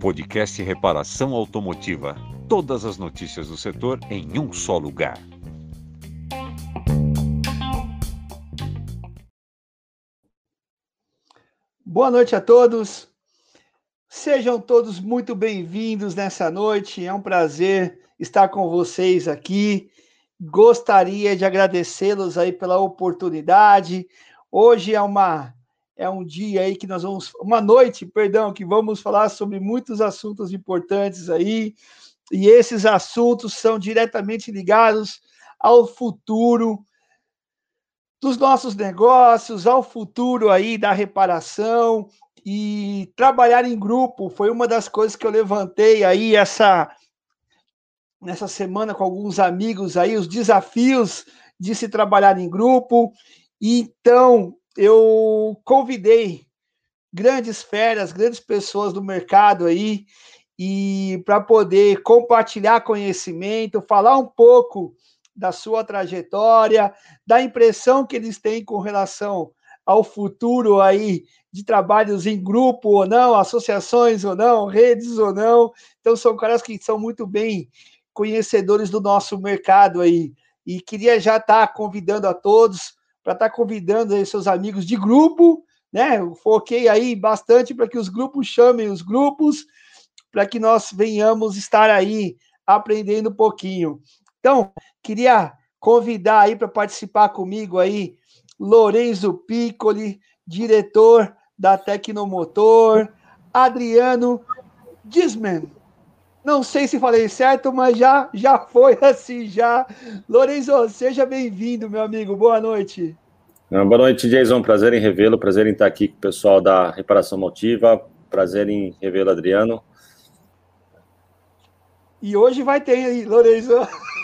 Podcast Reparação Automotiva. Todas as notícias do setor em um só lugar. Boa noite a todos. Sejam todos muito bem-vindos nessa noite. É um prazer estar com vocês aqui. Gostaria de agradecê-los aí pela oportunidade. Hoje é uma é um dia aí que nós vamos, uma noite, perdão, que vamos falar sobre muitos assuntos importantes aí, e esses assuntos são diretamente ligados ao futuro dos nossos negócios, ao futuro aí da reparação e trabalhar em grupo foi uma das coisas que eu levantei aí essa nessa semana com alguns amigos aí os desafios de se trabalhar em grupo. Então, eu convidei grandes feras, grandes pessoas do mercado aí, e para poder compartilhar conhecimento, falar um pouco da sua trajetória, da impressão que eles têm com relação ao futuro aí de trabalhos em grupo ou não, associações ou não, redes ou não. Então são caras que são muito bem conhecedores do nosso mercado aí. E queria já estar tá convidando a todos para estar tá convidando aí seus amigos de grupo, né? Eu foquei aí bastante para que os grupos chamem os grupos, para que nós venhamos estar aí aprendendo um pouquinho. Então, queria convidar aí para participar comigo aí Lorenzo Piccoli, diretor da Tecnomotor, Adriano Disman. Não sei se falei certo, mas já já foi assim já. Lorenzo, seja bem-vindo, meu amigo. Boa noite. Boa noite, Jason. Prazer em revê-lo, prazer em estar aqui com o pessoal da Reparação Motiva, prazer em revê-lo, Adriano. E hoje vai ter Lorenzo.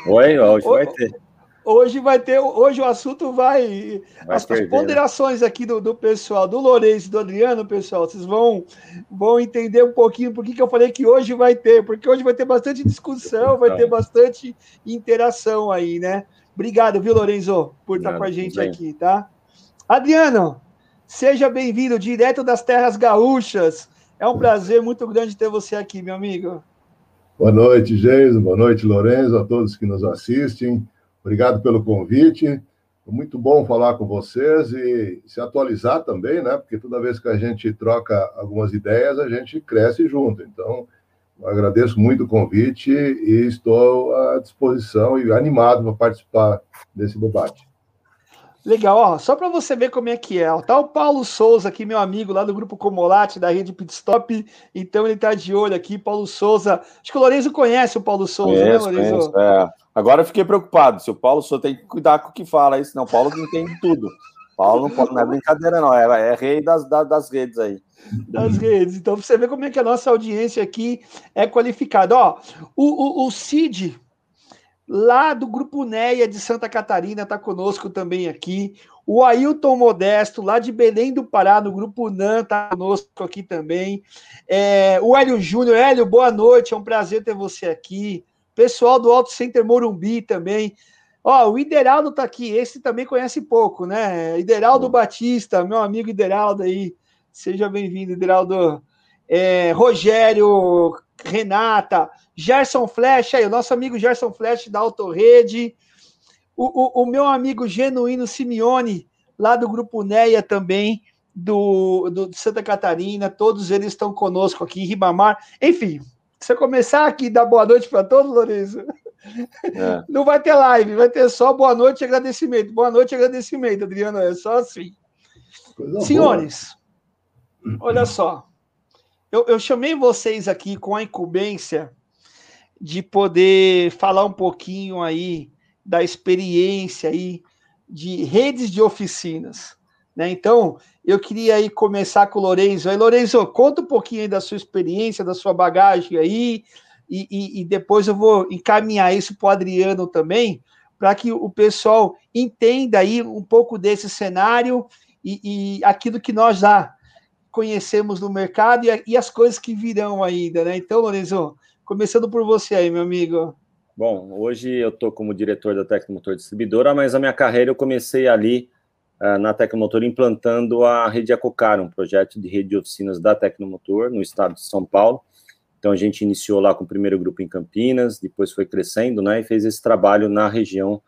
Oi, hoje vai ter. Hoje vai ter, hoje o assunto vai. vai as, perder, as, né? ponderações aqui do, do pessoal, do Lourenço, do Adriano, pessoal, vocês vão, vão entender um pouquinho por que eu falei que hoje vai ter, porque hoje vai ter bastante discussão, vai ter bastante interação aí, né? Obrigado, viu, Lorenzo, por estar Não, com a gente bem. aqui, tá? Adriano, seja bem-vindo direto das terras gaúchas. É um prazer muito grande ter você aqui, meu amigo. Boa noite, Geiso. Boa noite, Lorenzo, a todos que nos assistem. Obrigado pelo convite. Muito bom falar com vocês e se atualizar também, né? Porque toda vez que a gente troca algumas ideias, a gente cresce junto. Então, agradeço muito o convite e estou à disposição e animado para participar desse debate. Legal, ó, só para você ver como é que é. Ó, tá o Paulo Souza aqui, meu amigo lá do grupo Comolate, da rede Pitstop, então ele tá de olho aqui, Paulo Souza. Acho que o Lourenço conhece o Paulo Souza, né, Lourenço? É. Agora eu fiquei preocupado, se o Paulo Souza tem que cuidar com o que fala aí, senão o Paulo entende tudo. Paulo não, pode, não é brincadeira, não, é, é rei das, das, das, redes aí. Das redes. Então, você vê como é que a nossa audiência aqui é qualificada. Ó, o, o, o Cid, lá do Grupo NEA de Santa Catarina, está conosco também aqui. O Ailton Modesto, lá de Belém do Pará, no Grupo NAN, está conosco aqui também. É, o Hélio Júnior. Hélio, boa noite, é um prazer ter você aqui. Pessoal do Auto Center Morumbi também. Ó, o Ideraldo está aqui, esse também conhece pouco, né? Ideraldo Batista, meu amigo Ideraldo aí. Seja bem-vindo, Ideraldo. É, Rogério, Renata, Gerson Flash, aí, o nosso amigo Gerson Flash da Autorrede, o, o, o meu amigo Genuíno Simeone, lá do Grupo NEA também, do, do, de Santa Catarina, todos eles estão conosco aqui, Ribamar, enfim, se eu começar aqui dar boa noite para todos, Lourenço, é. não vai ter live, vai ter só boa noite e agradecimento, boa noite e agradecimento, Adriano, é só assim. Coisa Senhores, boa. olha só, eu, eu chamei vocês aqui com a incumbência de poder falar um pouquinho aí da experiência aí de redes de oficinas. Né? Então, eu queria aí começar com o Lorenzo. Aí, Lorenzo, conta um pouquinho da sua experiência, da sua bagagem aí, e, e, e depois eu vou encaminhar isso para o Adriano também, para que o pessoal entenda aí um pouco desse cenário e, e aquilo que nós já conhecemos no mercado e, e, as coisas que virão ainda, né? Então, Lorenzo, Começando por você aí, meu amigo. Bom, hoje eu estou como diretor da Tecnomotor Distribuidora, mas a minha carreira eu comecei ali na Tecnomotor implantando a rede Ecocar, um projeto de rede de oficinas da Tecnomotor no estado de São Paulo. Então a gente iniciou lá com o primeiro grupo em Campinas, depois foi crescendo, né, e fez esse trabalho na região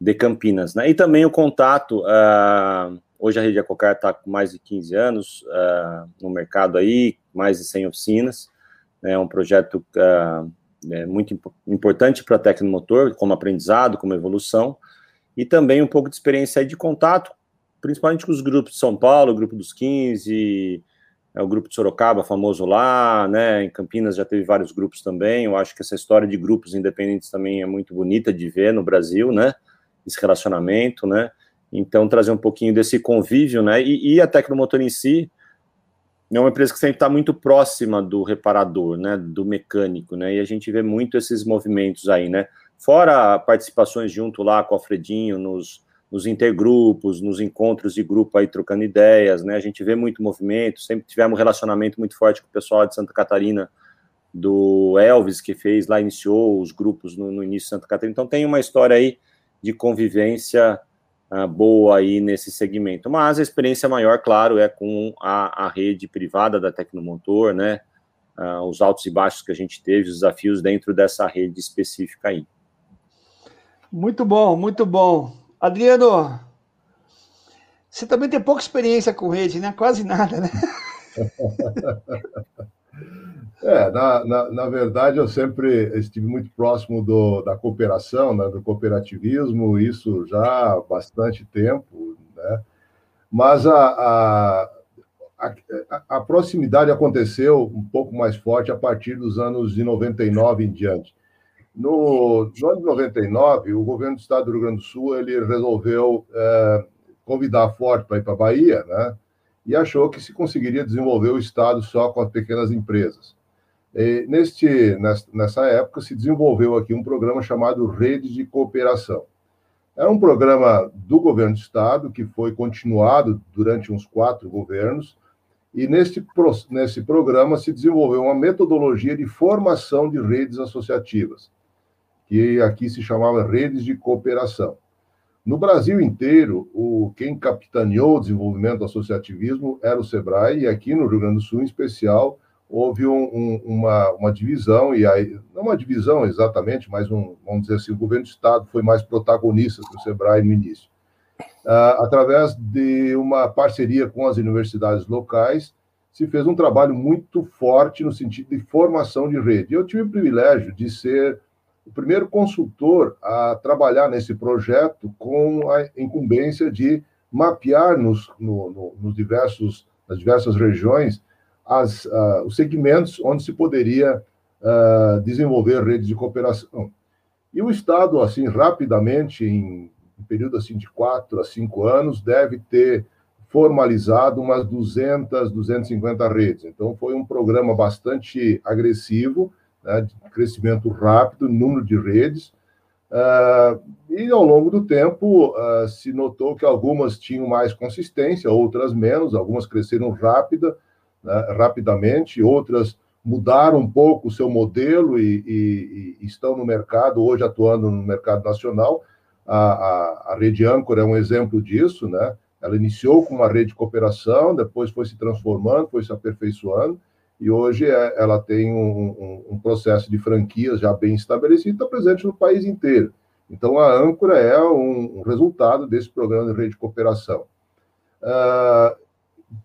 de Campinas, né? E também o contato, uh, hoje a Rede Ecocar está com mais de 15 anos uh, no mercado aí, mais de 100 oficinas, né? é um projeto uh, é muito imp importante para a Tecnomotor, como aprendizado, como evolução, e também um pouco de experiência de contato, principalmente com os grupos de São Paulo, o grupo dos 15, é o grupo de Sorocaba, famoso lá, né? Em Campinas já teve vários grupos também. Eu acho que essa história de grupos independentes também é muito bonita de ver no Brasil, né? Esse relacionamento, né? Então, trazer um pouquinho desse convívio, né? E, e a Tecnomotor em si é uma empresa que sempre está muito próxima do reparador, né? Do mecânico, né? E a gente vê muito esses movimentos aí, né? Fora participações junto lá com o Alfredinho nos nos intergrupos, nos encontros de grupo aí trocando ideias, né? A gente vê muito movimento, sempre tivemos um relacionamento muito forte com o pessoal de Santa Catarina, do Elvis, que fez lá, iniciou os grupos no, no início de Santa Catarina. Então tem uma história aí de convivência uh, boa aí nesse segmento. Mas a experiência maior, claro, é com a, a rede privada da Tecnomotor, né? Uh, os altos e baixos que a gente teve, os desafios dentro dessa rede específica aí. Muito bom, muito bom. Adriano, você também tem pouca experiência com rede, né? Quase nada, né? É, na, na, na, verdade, eu sempre estive muito próximo do, da cooperação, né, do cooperativismo, isso já há bastante tempo, né? Mas a, a, a, a proximidade aconteceu um pouco mais forte a partir dos anos de 99 em diante. No, no ano de 99, o governo do estado do Rio Grande do Sul ele resolveu é, convidar a Ford para ir para a Bahia, né? E achou que se conseguiria desenvolver o estado só com as pequenas empresas. E neste, nessa época, se desenvolveu aqui um programa chamado Rede de Cooperação. Era um programa do governo do estado que foi continuado durante uns quatro governos, e neste, nesse programa se desenvolveu uma metodologia de formação de redes associativas que aqui se chamava redes de cooperação. No Brasil inteiro, o, quem capitaneou o desenvolvimento do associativismo era o SEBRAE, e aqui no Rio Grande do Sul, em especial, houve um, um, uma, uma divisão, e aí, não uma divisão exatamente, mas um, vamos dizer assim, o governo do Estado foi mais protagonista que o SEBRAE no início. Uh, através de uma parceria com as universidades locais, se fez um trabalho muito forte no sentido de formação de rede. Eu tive o privilégio de ser o primeiro consultor a trabalhar nesse projeto com a incumbência de mapear nos, no, no, nos diversos, nas diversas regiões as, uh, os segmentos onde se poderia uh, desenvolver redes de cooperação. E o Estado, assim, rapidamente, em um período assim de quatro a cinco anos, deve ter formalizado umas 200, 250 redes. Então, foi um programa bastante agressivo, né, de crescimento rápido, número de redes, uh, e ao longo do tempo uh, se notou que algumas tinham mais consistência, outras menos, algumas cresceram rápida, né, rapidamente, outras mudaram um pouco o seu modelo e, e, e, estão no mercado, hoje atuando no mercado nacional. A, a, a rede Âncora é um exemplo disso, né? Ela iniciou com uma rede de cooperação, depois foi se transformando, foi se aperfeiçoando, e hoje é, ela tem um, um, um, processo de franquias já bem estabelecido, está presente no país inteiro. Então, a âncora é um, um resultado desse programa de rede de cooperação. Uh,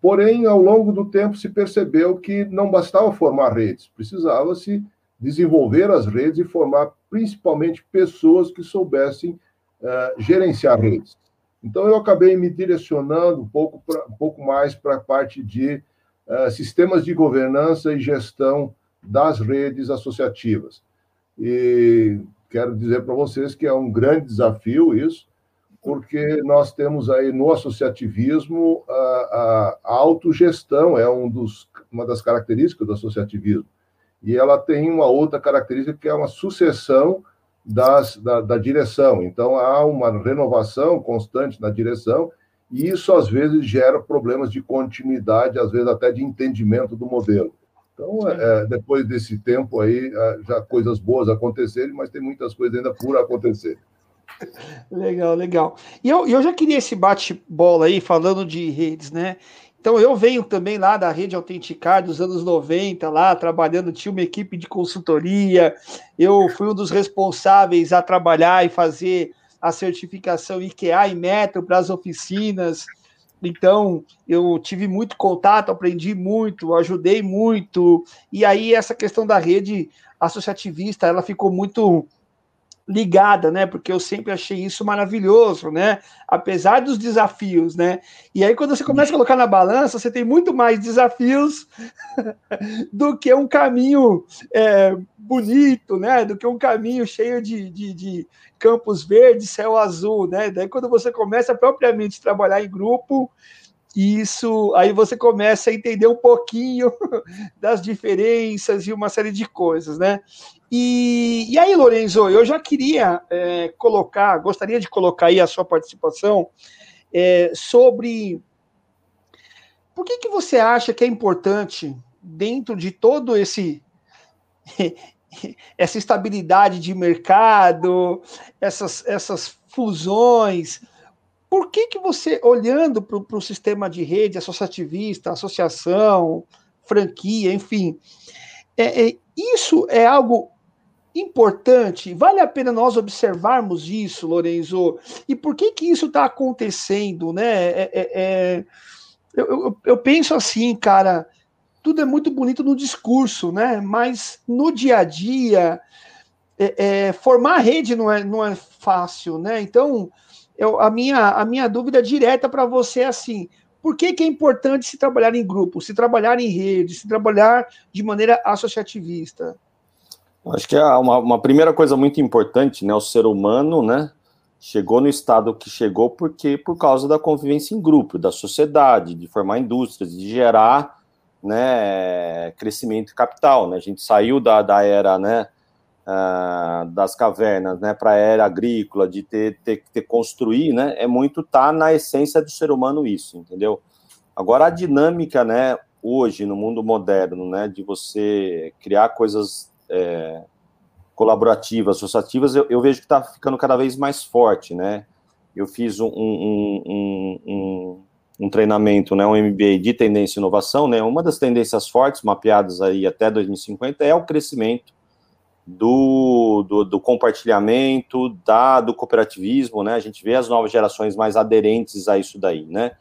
porém, ao longo do tempo, se percebeu que não bastava formar redes, precisava-se desenvolver as redes e formar principalmente pessoas que soubessem uh, gerenciar redes. Então, eu acabei me direcionando um pouco, pra, um pouco mais para a parte de eh, sistemas de governança e gestão das redes associativas. E quero dizer para vocês que é um grande desafio isso, porque nós temos aí no associativismo a, a, autogestão, é um dos, uma das características do associativismo. E ela tem uma outra característica que é uma sucessão das, da, da direção. Então, há uma renovação constante na direção e isso, às vezes, gera problemas de continuidade, às vezes até de entendimento do modelo. Então, é, depois desse tempo aí, é, já coisas boas acontecerem, mas tem muitas coisas ainda por acontecer. Legal, legal. E eu, eu já queria esse bate-bola aí, falando de redes, né? Então, eu venho também lá da rede Autenticar dos anos 90, lá trabalhando, tinha uma equipe de consultoria. Eu fui um dos responsáveis a trabalhar e fazer a certificação IKEA e Metro para as oficinas. Então, eu tive muito contato, aprendi muito, ajudei muito. E aí, essa questão da rede associativista, ela ficou muito ligada, né? Porque eu sempre achei isso maravilhoso, né? Apesar dos desafios, né? E aí, quando você começa a colocar na balança, você tem muito mais desafios do que um caminho é, bonito, né? Do que um caminho cheio de, de, de, campos verdes, céu azul, né? Daí, quando você começa propriamente a trabalhar em grupo, isso aí você começa a entender um pouquinho das diferenças e uma série de coisas, né? E, e aí, Lorenzo, eu já queria é, colocar, gostaria de colocar aí a sua participação é, sobre por que, que você acha que é importante, dentro de todo esse essa estabilidade de mercado, essas, essas fusões, por que, que você, olhando para o sistema de rede associativista, associação, franquia, enfim, é, é, isso é algo importante? Vale a pena nós observarmos isso, Lorenzo? E por que que isso está acontecendo, né? É, é, é eu, eu, eu, penso assim, cara, tudo é muito bonito no discurso, né? Mas no dia a dia, é, é, formar rede não é, não é fácil, né? Então, eu, a, minha, a minha dúvida direta para você é assim: por que, que é importante se trabalhar em grupo, se trabalhar em rede, se trabalhar de maneira associativista? Acho que é uma, uma primeira coisa muito importante, né? O ser humano, né? Chegou no estado que chegou porque por causa da convivência em grupo, da sociedade, de formar indústrias, de gerar né, crescimento capital. Né? A gente saiu da, da era né, uh, das cavernas né, para a era agrícola, de ter, ter, ter construir, né, é muito tá na essência do ser humano isso, entendeu? Agora a dinâmica, né, hoje no mundo moderno, né, de você criar coisas é, colaborativas, associativas, eu, eu vejo que está ficando cada vez mais forte, né? Eu fiz um, um, um, um treinamento, né, um MBA de tendência e inovação, né, uma das tendências fortes mapeadas aí até 2050 é o crescimento do, do, do, compartilhamento, da, do cooperativismo, né? A gente vê as novas gerações mais aderentes a isso daí, né?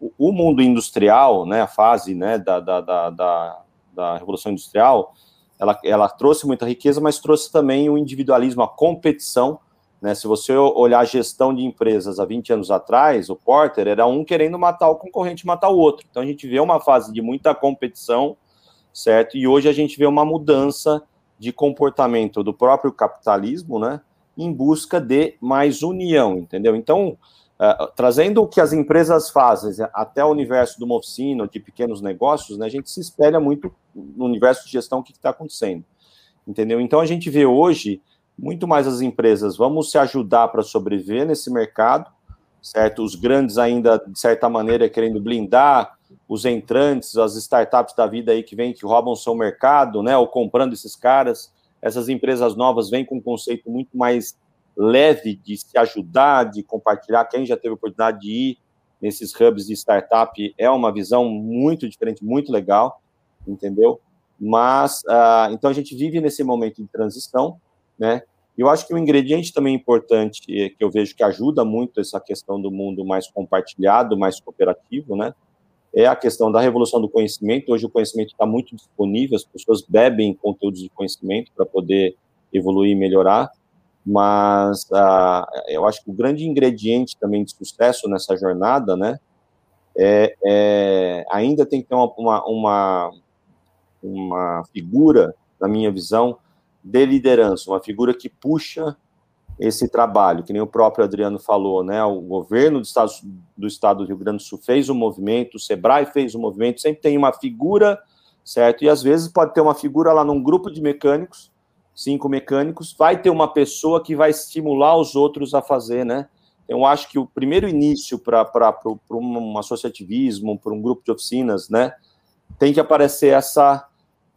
O, o mundo industrial, né? A fase, né? Da, da, da, da, da revolução industrial, ela, ela trouxe muita riqueza, mas trouxe também o individualismo, a competição, né? Se você olhar a gestão de empresas há 20 anos atrás, o Porter era um querendo matar o concorrente, matar o outro. Então a gente vê uma fase de muita competição, certo? E hoje a gente vê uma mudança de comportamento do próprio capitalismo, né, em busca de mais união, entendeu? Então, uh, trazendo o que as empresas fazem até o universo de uma oficina, de pequenos negócios, né, a gente se espelha muito no universo de gestão o que está acontecendo, entendeu? Então, a gente vê hoje muito mais as empresas vamos se ajudar para sobreviver nesse mercado, certo? Os grandes ainda, de certa maneira, querendo blindar os entrantes, as startups da vida aí que vêm, que roubam seu mercado, né, ou comprando esses caras, essas empresas novas vêm com um conceito muito mais leve de se ajudar, de compartilhar. Quem já teve a oportunidade de ir nesses hubs de startup é uma visão muito diferente, muito legal, entendeu? Mas, uh, então a gente vive nesse momento de transição, né? Eu acho que um ingrediente também importante que eu vejo que ajuda muito essa questão do mundo mais compartilhado, mais cooperativo, né? é a questão da revolução do conhecimento. Hoje o conhecimento está muito disponível, as pessoas bebem conteúdos de conhecimento para poder evoluir e melhorar, mas uh, eu acho que o grande ingrediente também de sucesso nessa jornada, né, é, é ainda tem que ter uma, uma, uma, uma figura, na minha visão, de liderança, uma figura que puxa esse trabalho, que nem o próprio Adriano falou, né? O governo do estado, do estado do Rio Grande do Sul fez o um movimento, o Sebrae fez o um movimento, sempre tem uma figura, certo? E às vezes pode ter uma figura lá num grupo de mecânicos, cinco mecânicos, vai ter uma pessoa que vai estimular os outros a fazer, né? Eu acho que o primeiro início para um associativismo, para um grupo de oficinas, né? Tem que aparecer essa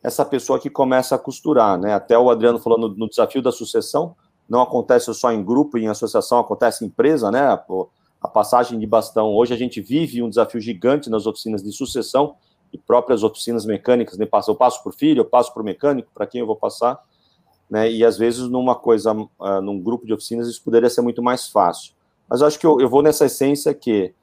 essa pessoa que começa a costurar, né? Até o Adriano falando no, no desafio da sucessão, não acontece só em grupo, em associação, acontece em empresa, né? A passagem de bastão. Hoje a gente vive um desafio gigante nas oficinas de sucessão e próprias oficinas mecânicas. Né? Eu passo por filho, eu passo por mecânico, para quem eu vou passar. Né? E às vezes, numa coisa, uh, num grupo de oficinas, isso poderia ser muito mais fácil. Mas eu acho que eu, eu vou nessa essência que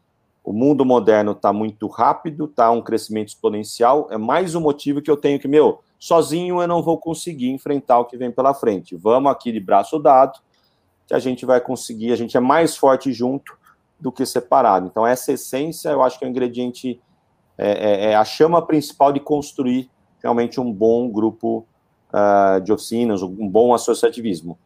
o mundo moderno está muito rápido, está um crescimento exponencial. É mais um motivo que eu tenho que, meu, sozinho eu não vou conseguir enfrentar o que vem pela frente. Vamos aqui de braço dado, que a gente vai conseguir, a gente é mais forte junto do que separado. Então, essa essência eu acho que é um ingrediente, é, é, é a chama principal de construir realmente um bom grupo uh, de oficinas, um bom associativismo.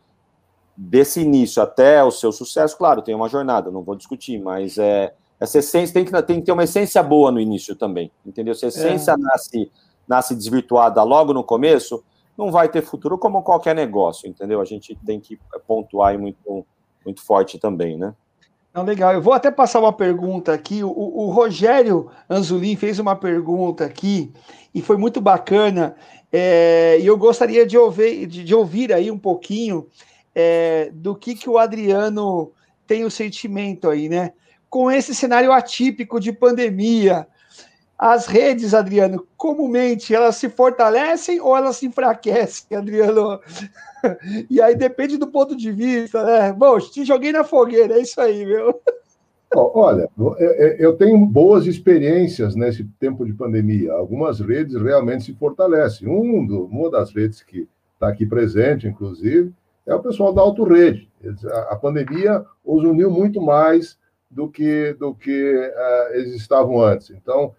Desse início até o seu sucesso, claro, tem uma jornada, não vou discutir, mas é, essa essência tem que, tem que ter uma essência boa no início também, entendeu? Se a essência é. nasce, nasce desvirtuada logo no começo, não vai ter futuro como qualquer negócio, entendeu? A gente tem que pontuar aí muito, muito forte também, né? Não, legal. Eu vou até passar uma pergunta aqui. O, o Rogério Anzulin fez uma pergunta aqui e foi muito bacana. É, e eu gostaria de ouvir, de, de ouvir aí um pouquinho é, do que, que o Adriano tem o sentimento aí, né? Com esse cenário atípico de pandemia, as redes, Adriano, comumente elas se fortalecem ou elas se enfraquecem, Adriano? e aí depende do ponto de vista, né? Bom, te joguei na fogueira, é isso aí, meu. Olha, eu tenho boas experiências nesse tempo de pandemia. Algumas redes realmente se fortalecem. Um do, uma das redes que está aqui presente, inclusive, é o pessoal da Autorede. A pandemia os uniu muito mais do que, do que uh, eles estavam antes. Então,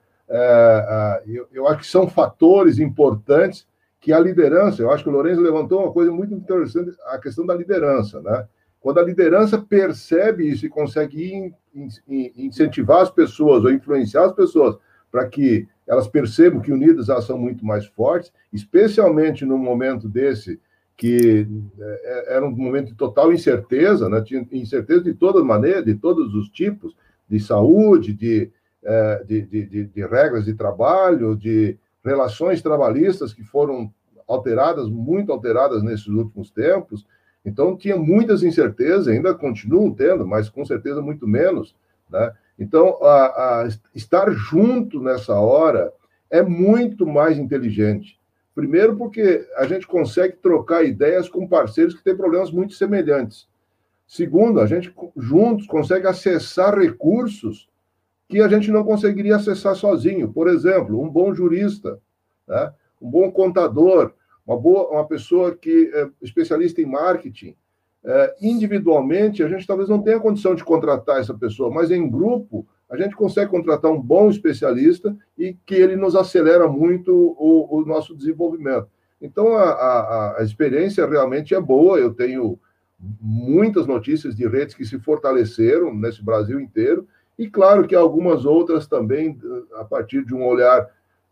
eu, eu acho que são fatores importantes que a liderança, eu acho que o Lourenço levantou uma coisa muito interessante, a questão da liderança, né? Quando a liderança percebe isso e consegue in, in, incentivar as pessoas ou influenciar as pessoas para que elas percebam que unidas elas são muito mais fortes, especialmente num momento desse que é, era um momento de total incerteza, né? tinha incerteza de todas maneiras, de todos os tipos, de saúde, de, é, de, de, de, de regras de trabalho, de relações trabalhistas que foram alteradas, muito alteradas nesses últimos tempos. Então, tinha muitas incertezas, ainda continuam tendo, mas com certeza muito menos. Né? Então, a, a estar junto nessa hora é muito mais inteligente. Primeiro, porque a gente consegue trocar ideias com parceiros que têm problemas muito semelhantes. Segundo, a gente juntos consegue acessar recursos que a gente não conseguiria acessar sozinho. Por exemplo, um bom jurista, né? um bom contador, uma boa uma pessoa que é especialista em marketing. É, individualmente, a gente talvez não tenha condição de contratar essa pessoa, mas em grupo, a gente consegue contratar um bom especialista e que ele nos acelera muito o, o nosso desenvolvimento. Então, a, a, a experiência realmente é boa. Eu tenho muitas notícias de redes que se fortaleceram nesse Brasil inteiro e claro que algumas outras também, a partir de um olhar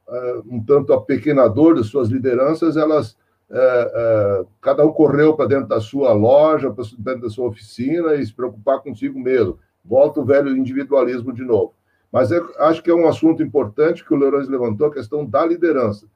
uh, um tanto apequenador de suas lideranças, elas uh, uh, cada um correu para dentro da sua loja, para dentro da sua oficina e se preocupar consigo mesmo. Volta o velho individualismo de novo. Mas acho que é um assunto importante que o Leroy levantou, a questão da liderança.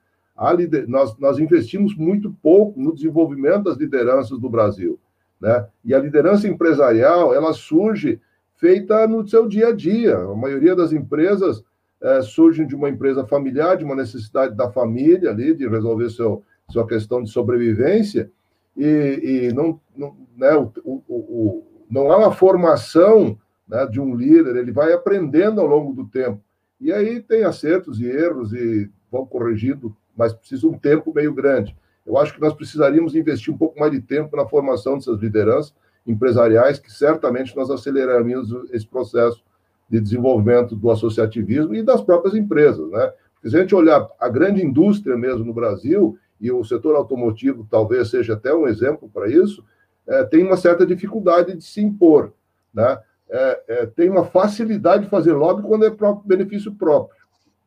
Lider... Nós, nós investimos muito pouco no desenvolvimento das lideranças do Brasil. Né? E a liderança empresarial, ela surge feita no seu dia a dia. A maioria das empresas é, surgem de uma empresa familiar, de uma necessidade da família ali, de resolver seu, sua questão de sobrevivência, e, e não, não, né, o, o, o, não há uma formação né, de um líder, ele vai aprendendo ao longo do tempo. E aí tem acertos e erros e vão corrigindo, mas precisa um tempo meio grande. Eu acho que nós precisaríamos investir um pouco mais de tempo na formação dessas lideranças, empresariais, que certamente nós aceleraremos esse processo de desenvolvimento do associativismo e das próprias empresas, né? Se a gente olhar a grande indústria mesmo no Brasil, e o setor automotivo talvez seja até um exemplo para isso, é, tem uma certa dificuldade de se impor, né? É, é, tem uma facilidade de fazer lobby quando é próprio, benefício próprio,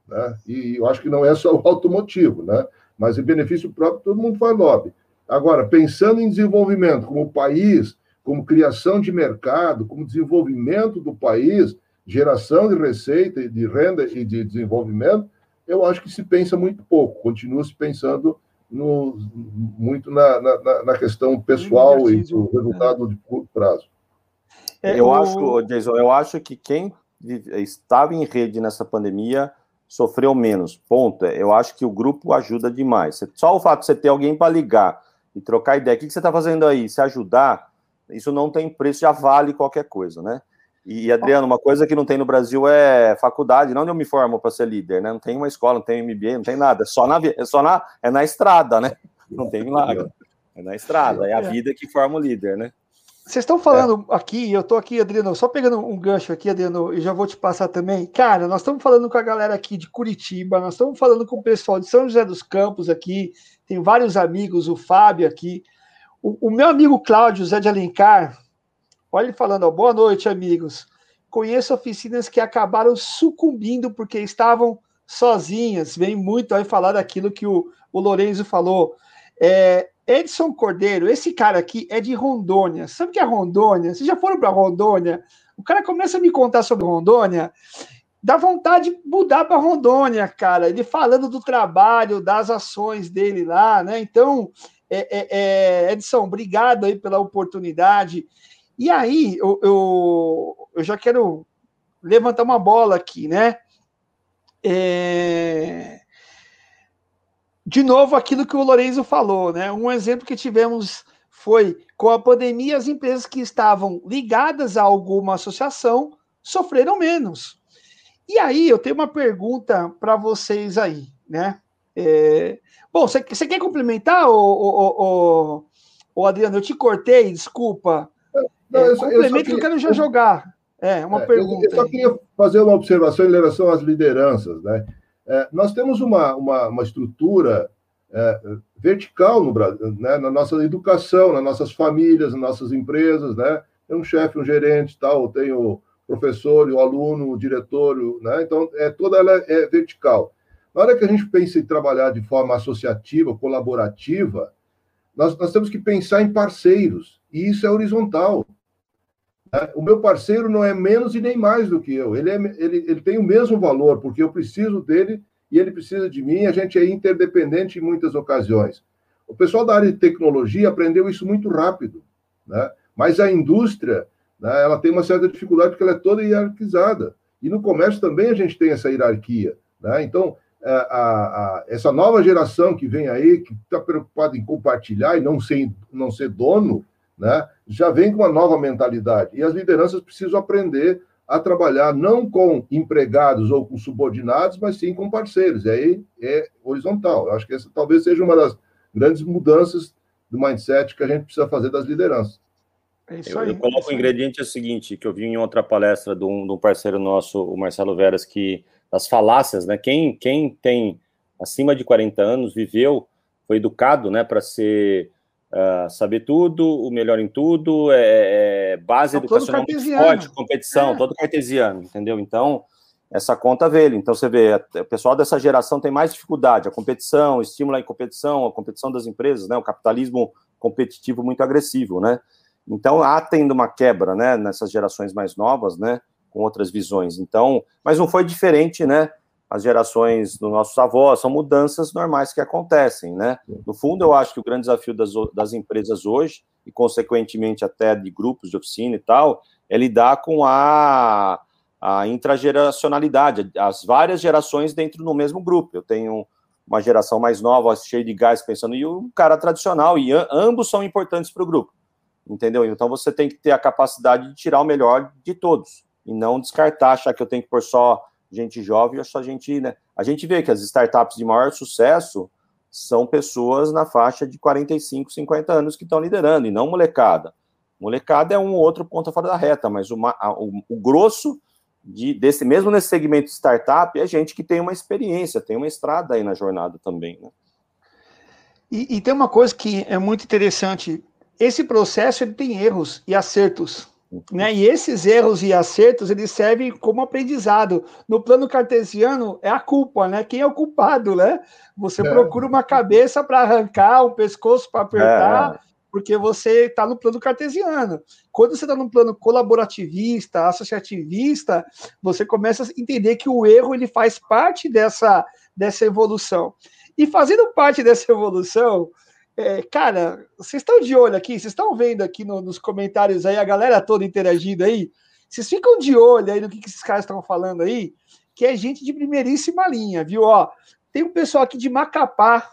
né? E eu acho que não é só o automotivo, né? Mas em benefício próprio todo mundo faz lobby. Agora, pensando em desenvolvimento como país, como criação de mercado, como desenvolvimento do país, geração de receita, de renda e de desenvolvimento, eu acho que se pensa muito pouco, continua se pensando no, muito na, na, na, questão pessoal e no resultado de curto prazo. É, eu o... acho, Jason, eu acho que quem estava em rede nessa pandemia sofreu menos. Ponto. Eu acho que o grupo ajuda demais. Só o fato de você ter alguém para ligar e trocar ideia. O que você está fazendo aí? Se ajudar, isso não tem preço, já vale qualquer coisa, né? E, Adriano, uma coisa que não tem no Brasil é faculdade, não onde eu me formo para ser líder, né? Não tem uma escola, não tem MBA, não tem nada. É só na, é só na, é na estrada, né? Não tem milagre. É na estrada, é a vida que forma o líder, né? Vocês estão falando é. aqui, eu estou aqui, Adriano, só pegando um gancho aqui, Adriano, e já vou te passar também. Cara, nós estamos falando com a galera aqui de Curitiba, nós estamos falando com o pessoal de São José dos Campos aqui, tem vários amigos, o Fábio aqui. O, o meu amigo Cláudio Zé de Alencar, olha ele falando, ó, boa noite, amigos. Conheço oficinas que acabaram sucumbindo porque estavam sozinhas. Vem muito aí falar daquilo que o, o Lorenzo falou. É, Edson Cordeiro, esse cara aqui é de Rondônia. Sabe o que é Rondônia? Vocês já foram para Rondônia? O cara começa a me contar sobre Rondônia, dá vontade de mudar para Rondônia, cara. Ele falando do trabalho, das ações dele lá, né? Então, é, é, é, Edson, obrigado aí pela oportunidade. E aí, eu, eu, eu já quero levantar uma bola aqui, né? É de novo aquilo que o Lorenzo falou, né? Um exemplo que tivemos foi com a pandemia, as empresas que estavam ligadas a alguma associação sofreram menos. E aí eu tenho uma pergunta para vocês aí, né? É... Bom, você quer complementar, o, o, Adriano? Eu te cortei, desculpa. Não, é, eu só, complemento eu que eu quero já jogar. É, uma é, pergunta. Eu, eu só queria fazer uma observação em relação às lideranças, né? É, nós temos uma, uma, uma estrutura é, vertical no Brasil, né, na nossa educação, nas nossas famílias, nas nossas empresas, né? Tem um chefe, um gerente, tal, tem o professor, o aluno, o diretor, né? Então, é, toda ela é vertical. Na hora que a gente pensa em trabalhar de forma associativa, colaborativa, nós, nós temos que pensar em parceiros, e isso é horizontal. É, o meu parceiro não é menos e nem mais do que eu. Ele, é, ele, ele tem o mesmo valor, porque eu preciso dele e ele precisa de mim. A gente é interdependente em muitas ocasiões. O pessoal da área de tecnologia aprendeu isso muito rápido, né? mas a indústria né, ela tem uma certa dificuldade porque ela é toda hierarquizada. E no comércio também a gente tem essa hierarquia. Né? Então, a, a, essa nova geração que vem aí, que está preocupada em compartilhar e não ser, não ser dono, né, já vem com uma nova mentalidade. E as lideranças precisam aprender a trabalhar não com empregados ou com subordinados, mas sim com parceiros. E aí é horizontal. Eu acho que essa talvez seja uma das grandes mudanças do mindset que a gente precisa fazer das lideranças. É isso aí. Eu, eu coloco o ingrediente é o seguinte, que eu vi em outra palestra de um, de um parceiro nosso, o Marcelo Veras, que das falácias, né? Quem, quem tem acima de 40 anos, viveu, foi educado, né, para ser Uh, saber tudo, o melhor em tudo, é, é base é educacional muito forte, competição, é. todo cartesiano, entendeu? Então, essa conta veio. Então, você vê, o pessoal dessa geração tem mais dificuldade, a competição, estímulo em competição, a competição das empresas, né? O capitalismo competitivo muito agressivo, né? Então, há tendo uma quebra, né, nessas gerações mais novas, né, com outras visões. Então, mas não foi diferente, né? as gerações dos nossos avós, são mudanças normais que acontecem, né? No fundo, eu acho que o grande desafio das, das empresas hoje, e consequentemente até de grupos de oficina e tal, é lidar com a, a intrageracionalidade, as várias gerações dentro do mesmo grupo. Eu tenho uma geração mais nova, cheia de gás, pensando, e o cara tradicional, e ambos são importantes para o grupo, entendeu? Então você tem que ter a capacidade de tirar o melhor de todos, e não descartar, achar que eu tenho que pôr só gente jovem, acho que a gente, né? A gente vê que as startups de maior sucesso são pessoas na faixa de 45, 50 anos que estão liderando, e não molecada. Molecada é um outro ponto fora da reta, mas uma, o, o, grosso de, desse, mesmo nesse segmento de startup, é gente que tem uma experiência, tem uma estrada aí na jornada também, né? E, e tem uma coisa que é muito interessante, esse processo ele tem erros e acertos. Né? E esses erros e acertos eles servem como aprendizado. No plano cartesiano é a culpa, né? Quem é o culpado, né? Você é. procura uma cabeça para arrancar, um pescoço para apertar, é. porque você está no plano cartesiano. Quando você está no plano colaborativista, associativista, você começa a entender que o erro ele faz parte dessa, dessa evolução. E fazendo parte dessa evolução, é, cara, vocês estão de olho aqui, vocês estão vendo aqui no, nos comentários aí, a galera toda interagindo aí. Vocês ficam de olho aí no que, que esses caras estão falando aí, que é gente de primeiríssima linha, viu? Ó, tem um pessoal aqui de Macapá,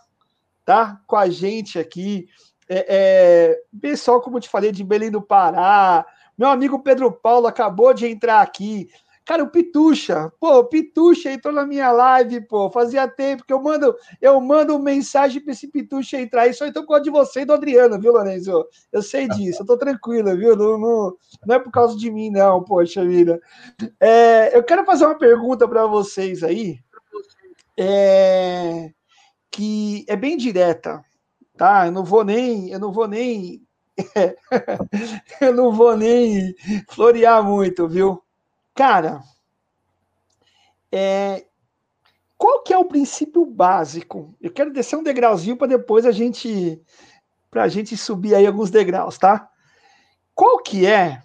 tá? Com a gente aqui. É, é, pessoal, como eu te falei, de Belém do Pará. Meu amigo Pedro Paulo acabou de entrar aqui. Cara, o Pitucha, pô, o Pitucha entrou na minha live, pô, fazia tempo que eu mando, eu mando mensagem para esse Pitucha entrar e só então por causa de você e do Adriano, viu, Lorenzo? Eu sei disso, eu tô tranquila, viu? Não, não, não é por causa de mim, não, poxa vida. É, eu quero fazer uma pergunta para vocês aí, é, que é bem direta, tá? Eu não vou nem, eu não vou nem, eu não vou nem florear muito, viu? Cara, é, qual que é o princípio básico? Eu quero descer um degrauzinho para depois a gente para a gente subir aí alguns degraus, tá? Qual que é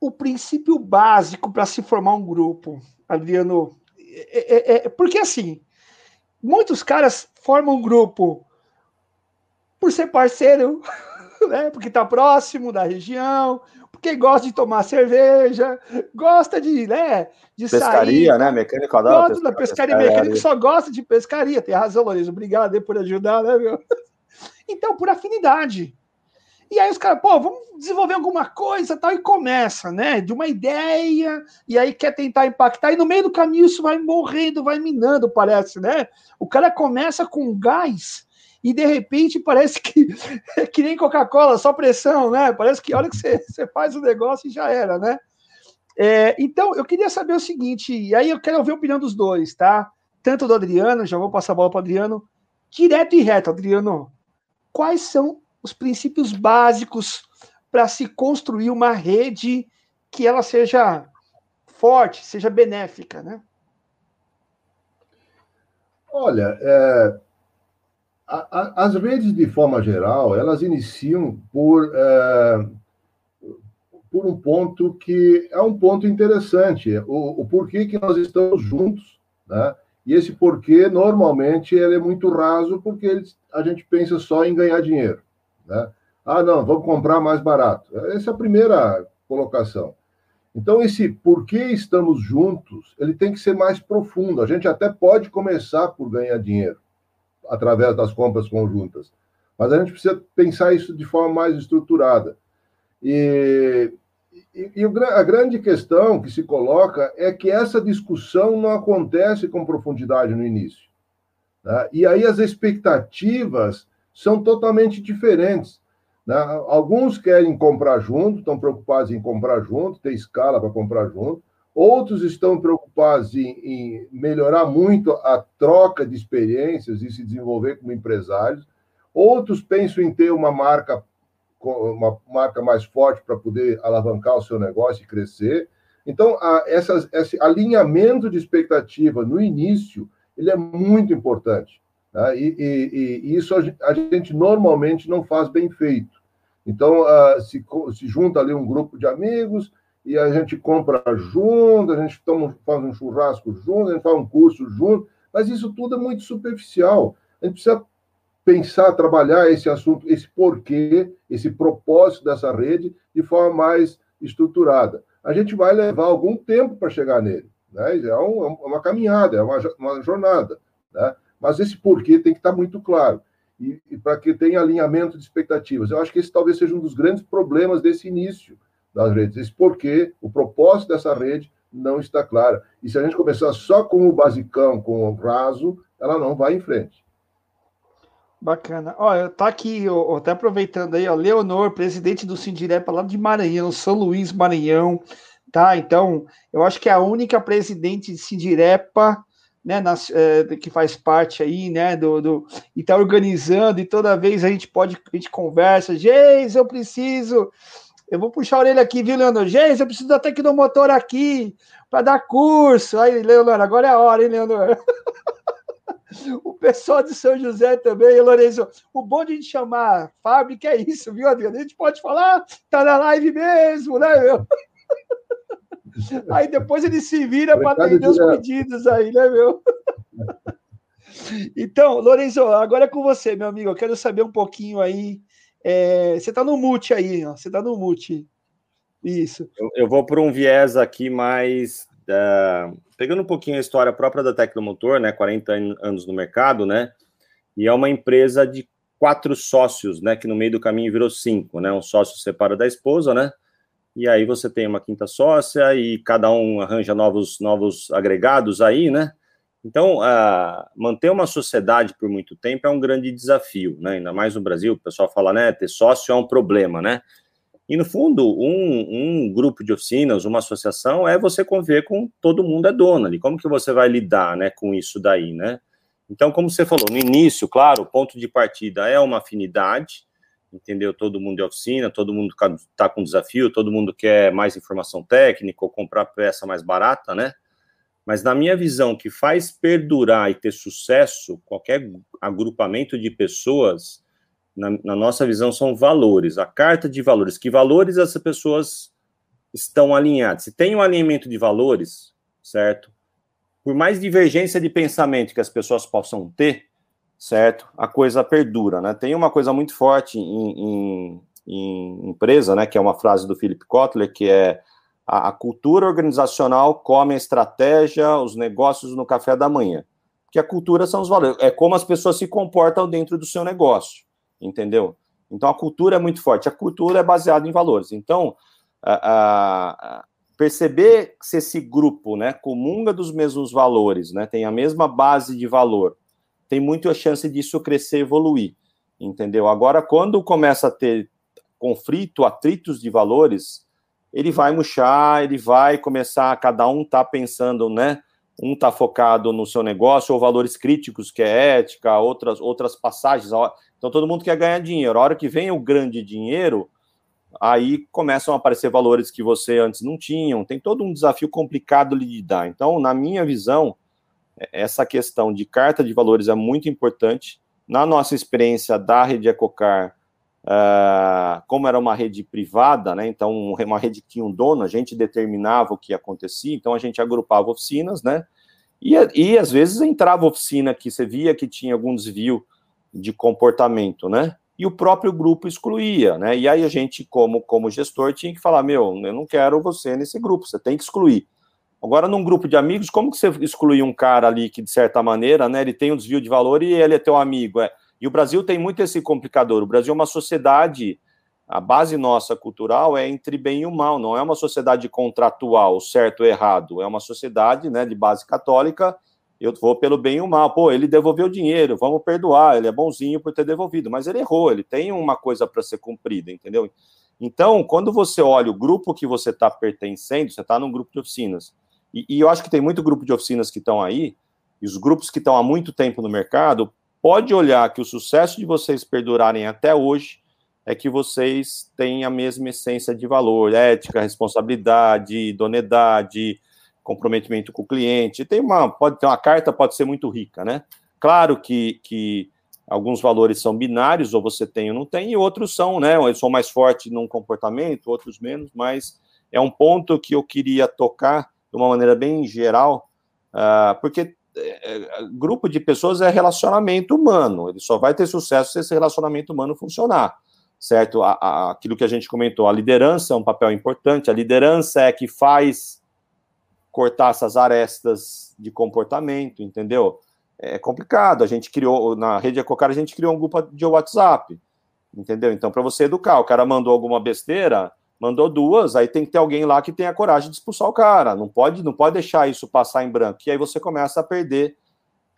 o princípio básico para se formar um grupo, Adriano? É, é, é, porque assim, muitos caras formam um grupo por ser parceiro, né? Porque está próximo da região, porque gosta de tomar cerveja, gosta de, né, de pescaria, sair, né? Mecânico adora gosta da pescaria, pescaria mecânico só gosta de pescaria. Tem razão, Lourenço. Obrigado aí por ajudar, né, meu? Então, por afinidade. E aí os caras, pô, vamos desenvolver alguma coisa tal, e começa, né? De uma ideia, e aí quer tentar impactar, e no meio do caminho isso vai morrendo, vai minando, parece, né? O cara começa com gás e de repente parece que é que nem Coca-Cola, só pressão, né? Parece que olha que você, você faz o negócio e já era, né? É, então, eu queria saber o seguinte, e aí eu quero ouvir a opinião dos dois, tá? Tanto do Adriano, já vou passar a bola para o Adriano, direto e reto, Adriano. Quais são os princípios básicos para se construir uma rede que ela seja forte, seja benéfica, né? Olha, é, as redes, de forma geral, elas iniciam por, é, por um ponto que é um ponto interessante, o, o porquê que nós estamos juntos, né? E esse porquê, normalmente, ele é muito raso, porque a gente pensa só em ganhar dinheiro, né? Ah, não, vamos comprar mais barato. Essa é a primeira colocação. Então, esse porquê estamos juntos, ele tem que ser mais profundo. A gente até pode começar por ganhar dinheiro, através das compras conjuntas. Mas a gente precisa pensar isso de forma mais estruturada. E, e, e, a grande questão que se coloca é que essa discussão não acontece com profundidade no início. Né? E aí as expectativas são totalmente diferentes. Né? Alguns querem comprar junto, estão preocupados em comprar junto, ter escala para comprar junto. Outros estão preocupados em, em, melhorar muito a troca de experiências e se desenvolver como empresários. Outros pensam em ter uma marca, uma marca mais forte para poder alavancar o seu negócio e crescer. Então, a, essas, esse alinhamento de expectativa no início ele é muito importante. Né? E, e, e, isso a gente normalmente não faz bem feito. Então, uh, se, se junta ali um grupo de amigos, e a gente compra junto, a gente toma, faz um churrasco junto, a gente faz um curso junto, mas isso tudo é muito superficial. A gente precisa pensar, trabalhar esse assunto, esse porquê, esse propósito dessa rede de forma mais estruturada. A gente vai levar algum tempo para chegar nele. Né? É, um, é uma caminhada, é uma, uma jornada. Né? Mas esse porquê tem que estar muito claro. E, e para que tenha alinhamento de expectativas. Eu acho que esse talvez seja um dos grandes problemas desse início das redes. Isso porque o propósito dessa rede não está claro. E se a gente começar só com o basicão, com o raso, ela não vai em frente. Bacana. Olha, tá aqui, ó, até aproveitando aí, ó, Leonor, presidente do Sindirepa lá de Maranhão, São Luís, Maranhão, tá? Então, eu acho que é a única presidente de Sindirepa, né, nas, é, que faz parte aí, né, do, do e tá organizando, e toda vez a gente pode, a gente conversa, Geis, eu preciso eu vou puxar a orelha aqui, viu, Leonor? Gente, eu preciso da tecnomotor aqui para dar curso. Aí, Leonor, agora é a hora, hein, Leonor? o pessoal de São José também, Lourenço. O bom de a gente chamar fábrica é isso, viu, Adriano? A gente pode falar, tá na live mesmo, né, meu? Aí depois ele se vira para atender os pedidos aí, né, meu? Então, Lorenzo, agora é com você, meu amigo. Eu quero saber um pouquinho aí. É, você está no mute aí, ó. Você está no mute. Isso. Eu, eu vou por um viés aqui mais. Uh, pegando um pouquinho a história própria da Tecnomotor, né? 40 anos no mercado, né? E é uma empresa de quatro sócios, né? Que no meio do caminho virou cinco, né? Um sócio separa da esposa, né? E aí você tem uma quinta sócia e cada um arranja novos, novos agregados aí, né? Então, uh, manter uma sociedade por muito tempo é um grande desafio, né? Ainda mais no Brasil, o pessoal fala, né? Ter sócio é um problema, né? E, no fundo, um, um grupo de oficinas, uma associação, é você conviver com todo mundo é dono ali. Como que você vai lidar né, com isso daí, né? Então, como você falou, no início, claro, o ponto de partida é uma afinidade, entendeu? Todo mundo é oficina, todo mundo está com desafio, todo mundo quer mais informação técnica ou comprar peça mais barata, né? Mas na minha visão, que faz perdurar e ter sucesso qualquer agrupamento de pessoas na, na, nossa visão, são valores, a carta de valores. Que valores essas pessoas estão alinhadas? Se tem um alinhamento de valores, certo? Por mais divergência de pensamento que as pessoas possam ter, certo? A coisa perdura, né? Tem uma coisa muito forte em, em, em empresa, né? Que é uma frase do Philip Kotler, que é a, a cultura organizacional come a estratégia, os negócios no café da manhã. Que a cultura são os valores, é como as pessoas se comportam dentro do seu negócio entendeu? Então a cultura é muito forte. A cultura é baseada em valores. Então, a, a, perceber se esse grupo, né, comunga dos mesmos valores, né, tem a mesma base de valor, tem muita chance disso crescer e evoluir, entendeu? Agora, quando começa a ter conflito, atritos de valores, ele vai murchar, ele vai começar, cada um tá pensando, né, um tá focado no seu negócio ou valores críticos, que é ética, outras outras passagens, então todo mundo quer ganhar dinheiro. A hora que vem o grande dinheiro, aí começam a aparecer valores que você antes não tinham. Tem todo um desafio complicado de lidar. Então, na minha visão, essa questão de carta de valores é muito importante. Na nossa experiência da rede Ecocar, uh, como era uma rede privada, né? Então, uma rede que tinha um dono, a gente determinava o que acontecia, então a gente agrupava oficinas, né? E, e às vezes entrava oficina que você via que tinha algum desvio de comportamento, né? E o próprio grupo excluía, né? E aí a gente, como, como gestor, tinha que falar: meu, eu não quero você nesse grupo, você tem que excluir. Agora, num grupo de amigos, como que você exclui um cara ali que, de certa maneira, né, ele tem um desvio de valor e ele é teu amigo? É. E o Brasil tem muito esse complicador. O Brasil é uma sociedade, a base nossa cultural é entre bem e o mal, não é uma sociedade contratual, certo ou errado. É uma sociedade né, de base católica eu vou pelo bem e o mal. Pô, ele devolveu o dinheiro, vamos perdoar, ele é bonzinho por ter devolvido, mas ele errou, ele tem uma coisa para ser cumprida, entendeu? Então, quando você olha o grupo que você está pertencendo, você está num grupo de oficinas, e, e, eu acho que tem muito grupo de oficinas que estão aí, e os grupos que estão há muito tempo no mercado, pode olhar que o sucesso de vocês perdurarem até hoje é que vocês têm a mesma essência de valor, ética, responsabilidade, idoneidade, comprometimento com o cliente. Tem uma, pode ter uma carta, pode ser muito rica, né? Claro que, que alguns valores são binários, ou você tem ou não tem, e outros são, né? São mais fortes num comportamento, outros menos, mas é um ponto que eu queria tocar de uma maneira bem geral, uh, porque é, grupo de pessoas é relacionamento humano, ele só vai ter sucesso se esse relacionamento humano funcionar, certo? A, a, aquilo que a gente comentou, a liderança é um papel importante, a liderança é que faz cortar essas arestas de comportamento, entendeu? É complicado. A gente criou, na rede Ecocar, a gente criou um grupo de WhatsApp, entendeu? Então, para você educar, o cara mandou alguma besteira, mandou duas, aí tem que ter alguém lá que tenha coragem de expulsar o cara. Não pode, não pode deixar isso passar em branco. E aí você começa a perder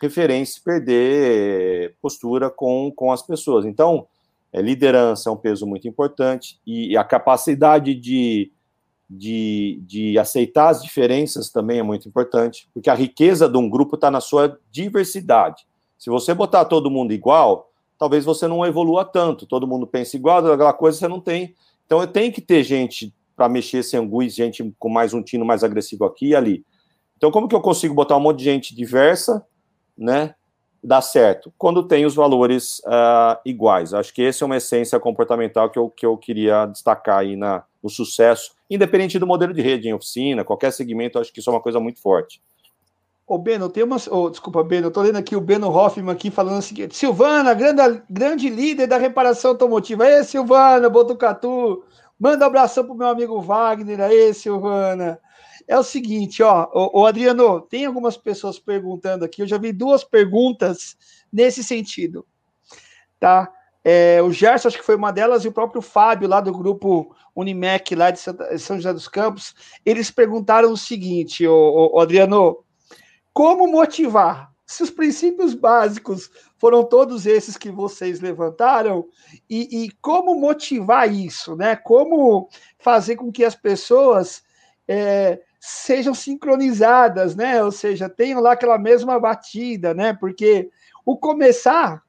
referência, perder postura com, com as pessoas. Então, é, liderança é um peso muito importante e, e a capacidade de de, de aceitar as diferenças também é muito importante, porque a riqueza de um grupo está na sua diversidade. Se você botar todo mundo igual, talvez você não evolua tanto. Todo mundo pensa igual, aquela coisa você não tem. Então, tem que ter gente para mexer sem anguiz, gente com mais um tino mais agressivo aqui e ali. Então, como que eu consigo botar um monte de gente diversa, né? Dá certo. Quando tem os valores uh, iguais. Acho que essa é uma essência comportamental que eu, que eu queria destacar aí na, no sucesso independente do modelo de rede, em oficina, qualquer segmento, acho que isso é uma coisa muito forte. Ô, Beno, tem uma. Oh, desculpa, Beno, eu tô lendo aqui o Beno Hoffman aqui falando o seguinte: Silvana, grande, grande líder da reparação automotiva. Aí, Silvana, Botucatu. Manda um abração pro meu amigo Wagner aí, Silvana. É o seguinte, ó, o, Adriano, tem algumas pessoas perguntando aqui, eu já vi duas perguntas nesse sentido, tá? É, o Gerson, acho que foi uma delas, e o próprio Fábio, lá do grupo Unimec, lá de São José dos Campos, eles perguntaram o seguinte, o Adriano, como motivar? Se os princípios básicos foram todos esses que vocês levantaram, e, e como motivar isso, né? Como fazer com que as pessoas é, sejam sincronizadas, né? Ou seja, tenham lá aquela mesma batida, né? Porque o começar,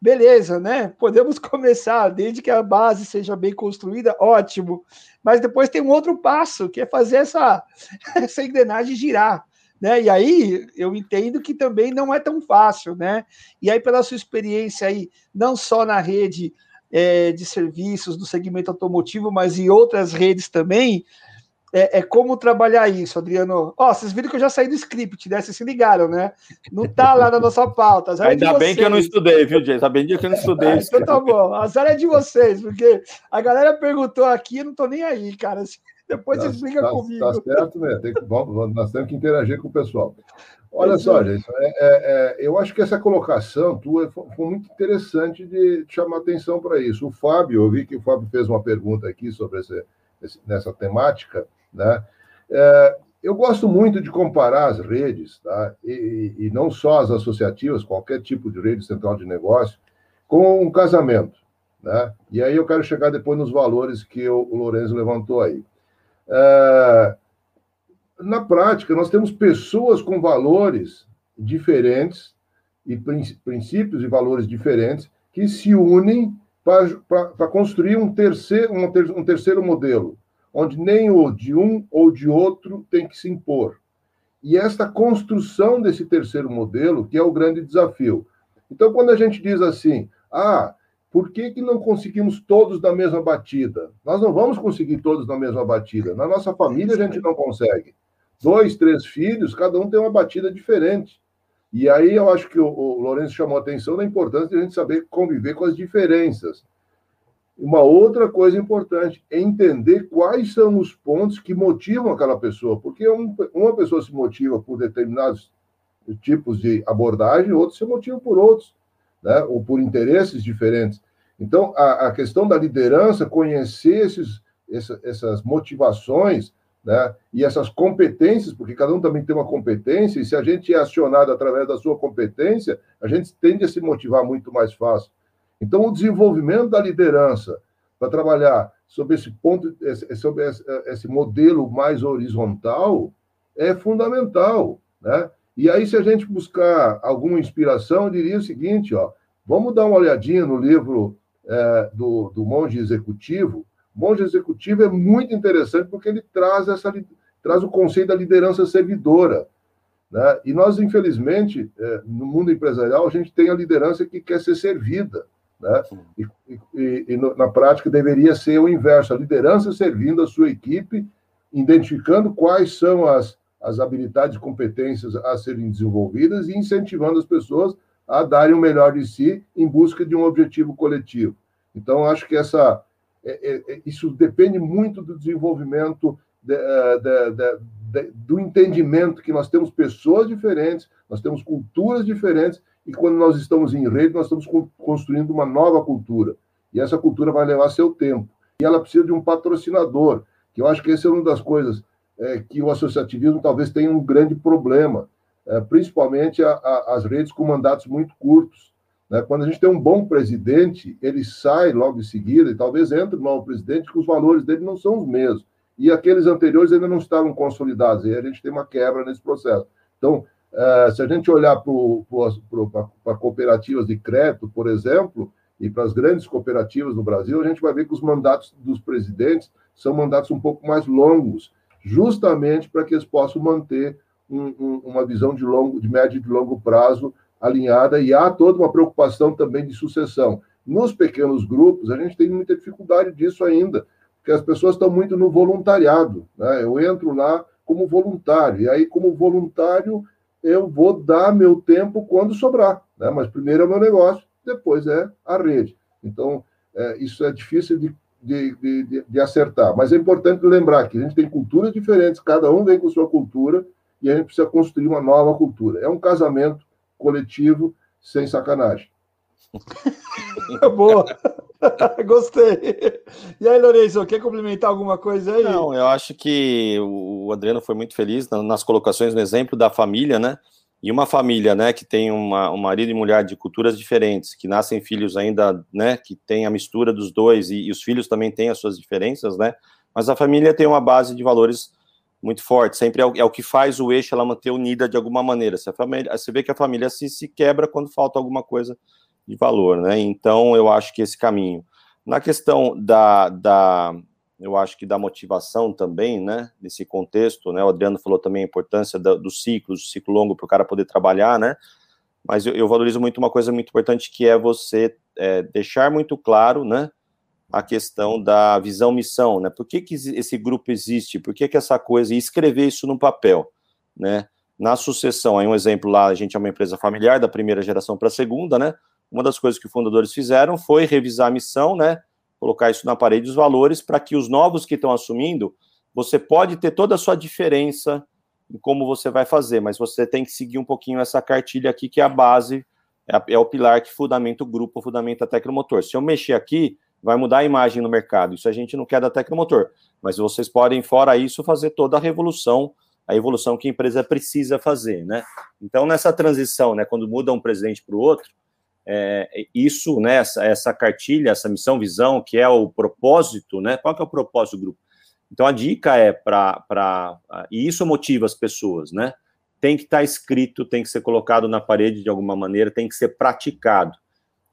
beleza, né? Podemos começar, desde que a base seja bem construída, ótimo. Mas depois tem um outro passo, que é fazer essa, essa engrenagem girar. Né? E aí eu entendo que também não é tão fácil, né? E aí, pela sua experiência aí, não só na rede é, de serviços do segmento automotivo, mas em outras redes também, é, é, como trabalhar isso, Adriano. Ó, oh, vocês viram que eu já saí do script, né? Vocês se ligaram, né? Não tá lá na nossa pauta. É Ainda bem que eu não estudei, viu, Jason? Ainda bem que eu não estudei. É, então tá bom. A azar é de vocês, porque a galera perguntou aqui, eu não tô nem aí, cara. Depois tá, vocês brigam tá, comigo. Tá certo, né? Tem que, bom, nós temos que interagir com o pessoal. Olha só, gente, é, é, é, eu acho que essa colocação tua foi, foi muito interessante de, de chamar atenção para isso. O Fábio, eu vi que o Fábio fez uma pergunta aqui sobre esse, esse, nessa temática, né? É, eu gosto muito de comparar as redes, tá? E, e, não só as associativas, qualquer tipo de rede central de negócio, com um casamento. Né? E aí eu quero chegar depois nos valores que o, o Lourenço levantou aí. É, na prática, nós temos pessoas com valores diferentes e princípios e valores diferentes que se unem para construir um terceiro, um, ter, terceiro modelo, onde nem o de um ou de outro tem que se impor. E esta construção desse terceiro modelo que é o grande desafio. Então, quando a gente diz assim, ah, por que, que não conseguimos todos na mesma batida? Nós não vamos conseguir todos na mesma batida. Na nossa família a gente não consegue. Dois, três filhos, cada um tem uma batida diferente. E aí eu acho que o, o Lourenço chamou a atenção da importância de a gente saber conviver com as diferenças. Uma outra coisa importante é entender quais são os pontos que motivam aquela pessoa, porque um, uma pessoa se motiva por determinados tipos de abordagem, outros se motivam por outros, né? ou por interesses diferentes. Então, a, a questão da liderança, conhecer esses, essa, essas motivações né? e essas competências, porque cada um também tem uma competência, e se a gente é acionado através da sua competência, a gente tende a se motivar muito mais fácil. Então, o desenvolvimento da liderança para trabalhar sobre esse ponto, sobre esse modelo mais horizontal, é fundamental, né? E aí, se a gente buscar alguma inspiração, eu diria o seguinte, ó, vamos dar uma olhadinha no livro é, do, do Monge Executivo. Monge Executivo é muito interessante porque ele traz, essa, traz o conceito da liderança servidora. Né? E nós, infelizmente, é, no mundo empresarial, a gente tem a liderança que quer ser servida. Né? E, e, e na prática deveria ser o inverso, a liderança servindo a sua equipe, identificando quais são as, as habilidades e competências a serem desenvolvidas e incentivando as pessoas a darem o melhor de si em busca de um objetivo coletivo. Então, acho que essa, é, é, é isso depende muito do desenvolvimento, de, é, de, de, do entendimento que nós temos pessoas diferentes, nós temos culturas diferentes e quando nós estamos em rede, nós estamos construindo uma nova cultura. E essa cultura vai levar seu tempo. E ela precisa de um patrocinador, que eu acho que essa é uma das coisas é, que o associativismo talvez tenha um grande problema, principalmente a, a, as redes com mandatos muito curtos. Né? Quando a gente tem um bom presidente, ele sai logo em seguida, e talvez entre um novo presidente, que os valores dele não são os mesmos. E aqueles anteriores ainda não estavam consolidados, e a gente tem uma quebra nesse processo. Então, Uh, se a gente olhar para cooperativas de crédito, por exemplo, e para as grandes cooperativas no Brasil, a gente vai ver que os mandatos dos presidentes são mandatos um pouco mais longos, justamente para que eles possam manter um, um, uma visão de longo, de médio e de longo prazo alinhada, e há toda uma preocupação também de sucessão. Nos pequenos grupos, a gente tem muita dificuldade disso ainda, porque as pessoas estão muito no voluntariado. Né? Eu entro lá como voluntário, e aí, como voluntário, eu vou dar meu tempo quando sobrar, né? mas primeiro é o meu negócio, depois é a rede. Então, é, isso é difícil de, de, de, de, acertar, mas é importante lembrar que a gente tem culturas diferentes, cada um vem com sua cultura e a gente precisa construir uma nova cultura. É um casamento coletivo sem sacanagem. Boa. Gostei. E aí, Lourenço, quer complementar alguma coisa aí? Não, eu acho que o Adriano foi muito feliz nas colocações no exemplo da família, né? E uma família, né, que tem uma, um marido e mulher de culturas diferentes, que nascem filhos ainda, né, que tem a mistura dos dois, e, e os filhos também têm as suas diferenças, né? Mas a família tem uma base de valores muito forte, sempre é o, é o, que faz o eixo ela manter unida de alguma maneira. A família, você vê que a família se, se quebra quando falta alguma coisa de valor, né? Então, eu acho que esse caminho. Na questão da, da eu acho que da motivação também, né? Nesse contexto, né? O Adriano falou também a importância do, do ciclo, do ciclo longo para o cara poder trabalhar, né? Mas eu, eu, valorizo muito uma coisa muito importante que é você é, deixar muito claro, né? A questão da visão-missão, né? Por que, que esse grupo existe? Por que, que essa coisa? E escrever isso no papel, né? Na sucessão, aí um exemplo lá, a gente é uma empresa familiar, da primeira geração para a segunda, né? uma das coisas que os fundadores fizeram foi revisar a missão, né? Colocar isso na parede dos valores para que os novos que estão assumindo, você pode ter toda a sua diferença em como você vai fazer, mas você tem que seguir um pouquinho essa cartilha aqui, que é a base, é, é o pilar que fundamenta o grupo, fundamenta a Tecnomotor. Se eu mexer aqui, vai mudar a imagem no mercado. Isso a gente não quer da Tecnomotor, mas vocês podem, fora isso, fazer toda a revolução, a evolução que a empresa precisa fazer, né? Então, nessa transição, né, quando muda um presidente para o outro, é, isso, né, essa, essa, cartilha, essa missão, visão, que é o propósito, né? Qual que é o propósito do grupo? Então a dica é para. E isso motiva as pessoas, né? Tem que estar tá escrito, tem que ser colocado na parede de alguma maneira, tem que ser praticado.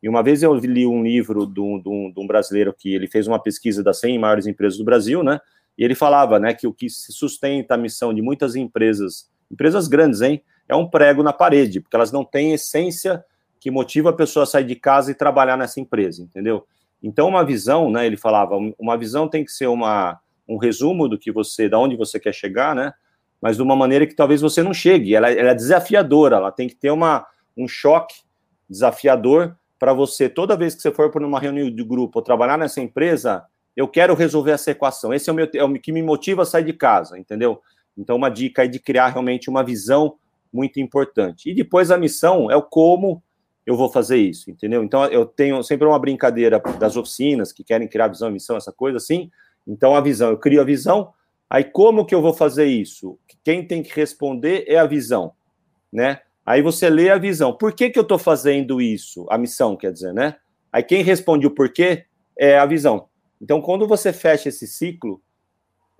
E uma vez eu li um livro de um, brasileiro que ele fez uma pesquisa das 100 maiores empresas do Brasil, né? E ele falava, né, que o que sustenta a missão de muitas empresas, empresas grandes, hein, é um prego na parede, porque elas não têm essência que motiva a pessoa a sair de casa e trabalhar nessa empresa, entendeu? Então, uma visão, né? Ele falava, uma visão tem que ser uma, um resumo do que você, da onde você quer chegar, né? Mas de uma maneira que talvez você não chegue. Ela, ela é desafiadora, ela tem que ter uma, um choque desafiador para você, toda vez que você for para uma reunião de grupo ou trabalhar nessa empresa, eu quero resolver essa equação. Esse é o, meu, é o que me motiva a sair de casa, entendeu? Então, uma dica é de criar realmente uma visão muito importante. E depois a missão é o como eu vou fazer isso, entendeu? Então eu tenho sempre uma brincadeira das oficinas que querem criar visão e missão, essa coisa assim. Então a visão, eu crio a visão, aí como que eu vou fazer isso? Quem tem que responder é a visão, né? Aí você lê a visão. Por que que eu estou fazendo isso? A missão, quer dizer, né? Aí quem responde o porquê é a visão. Então quando você fecha esse ciclo,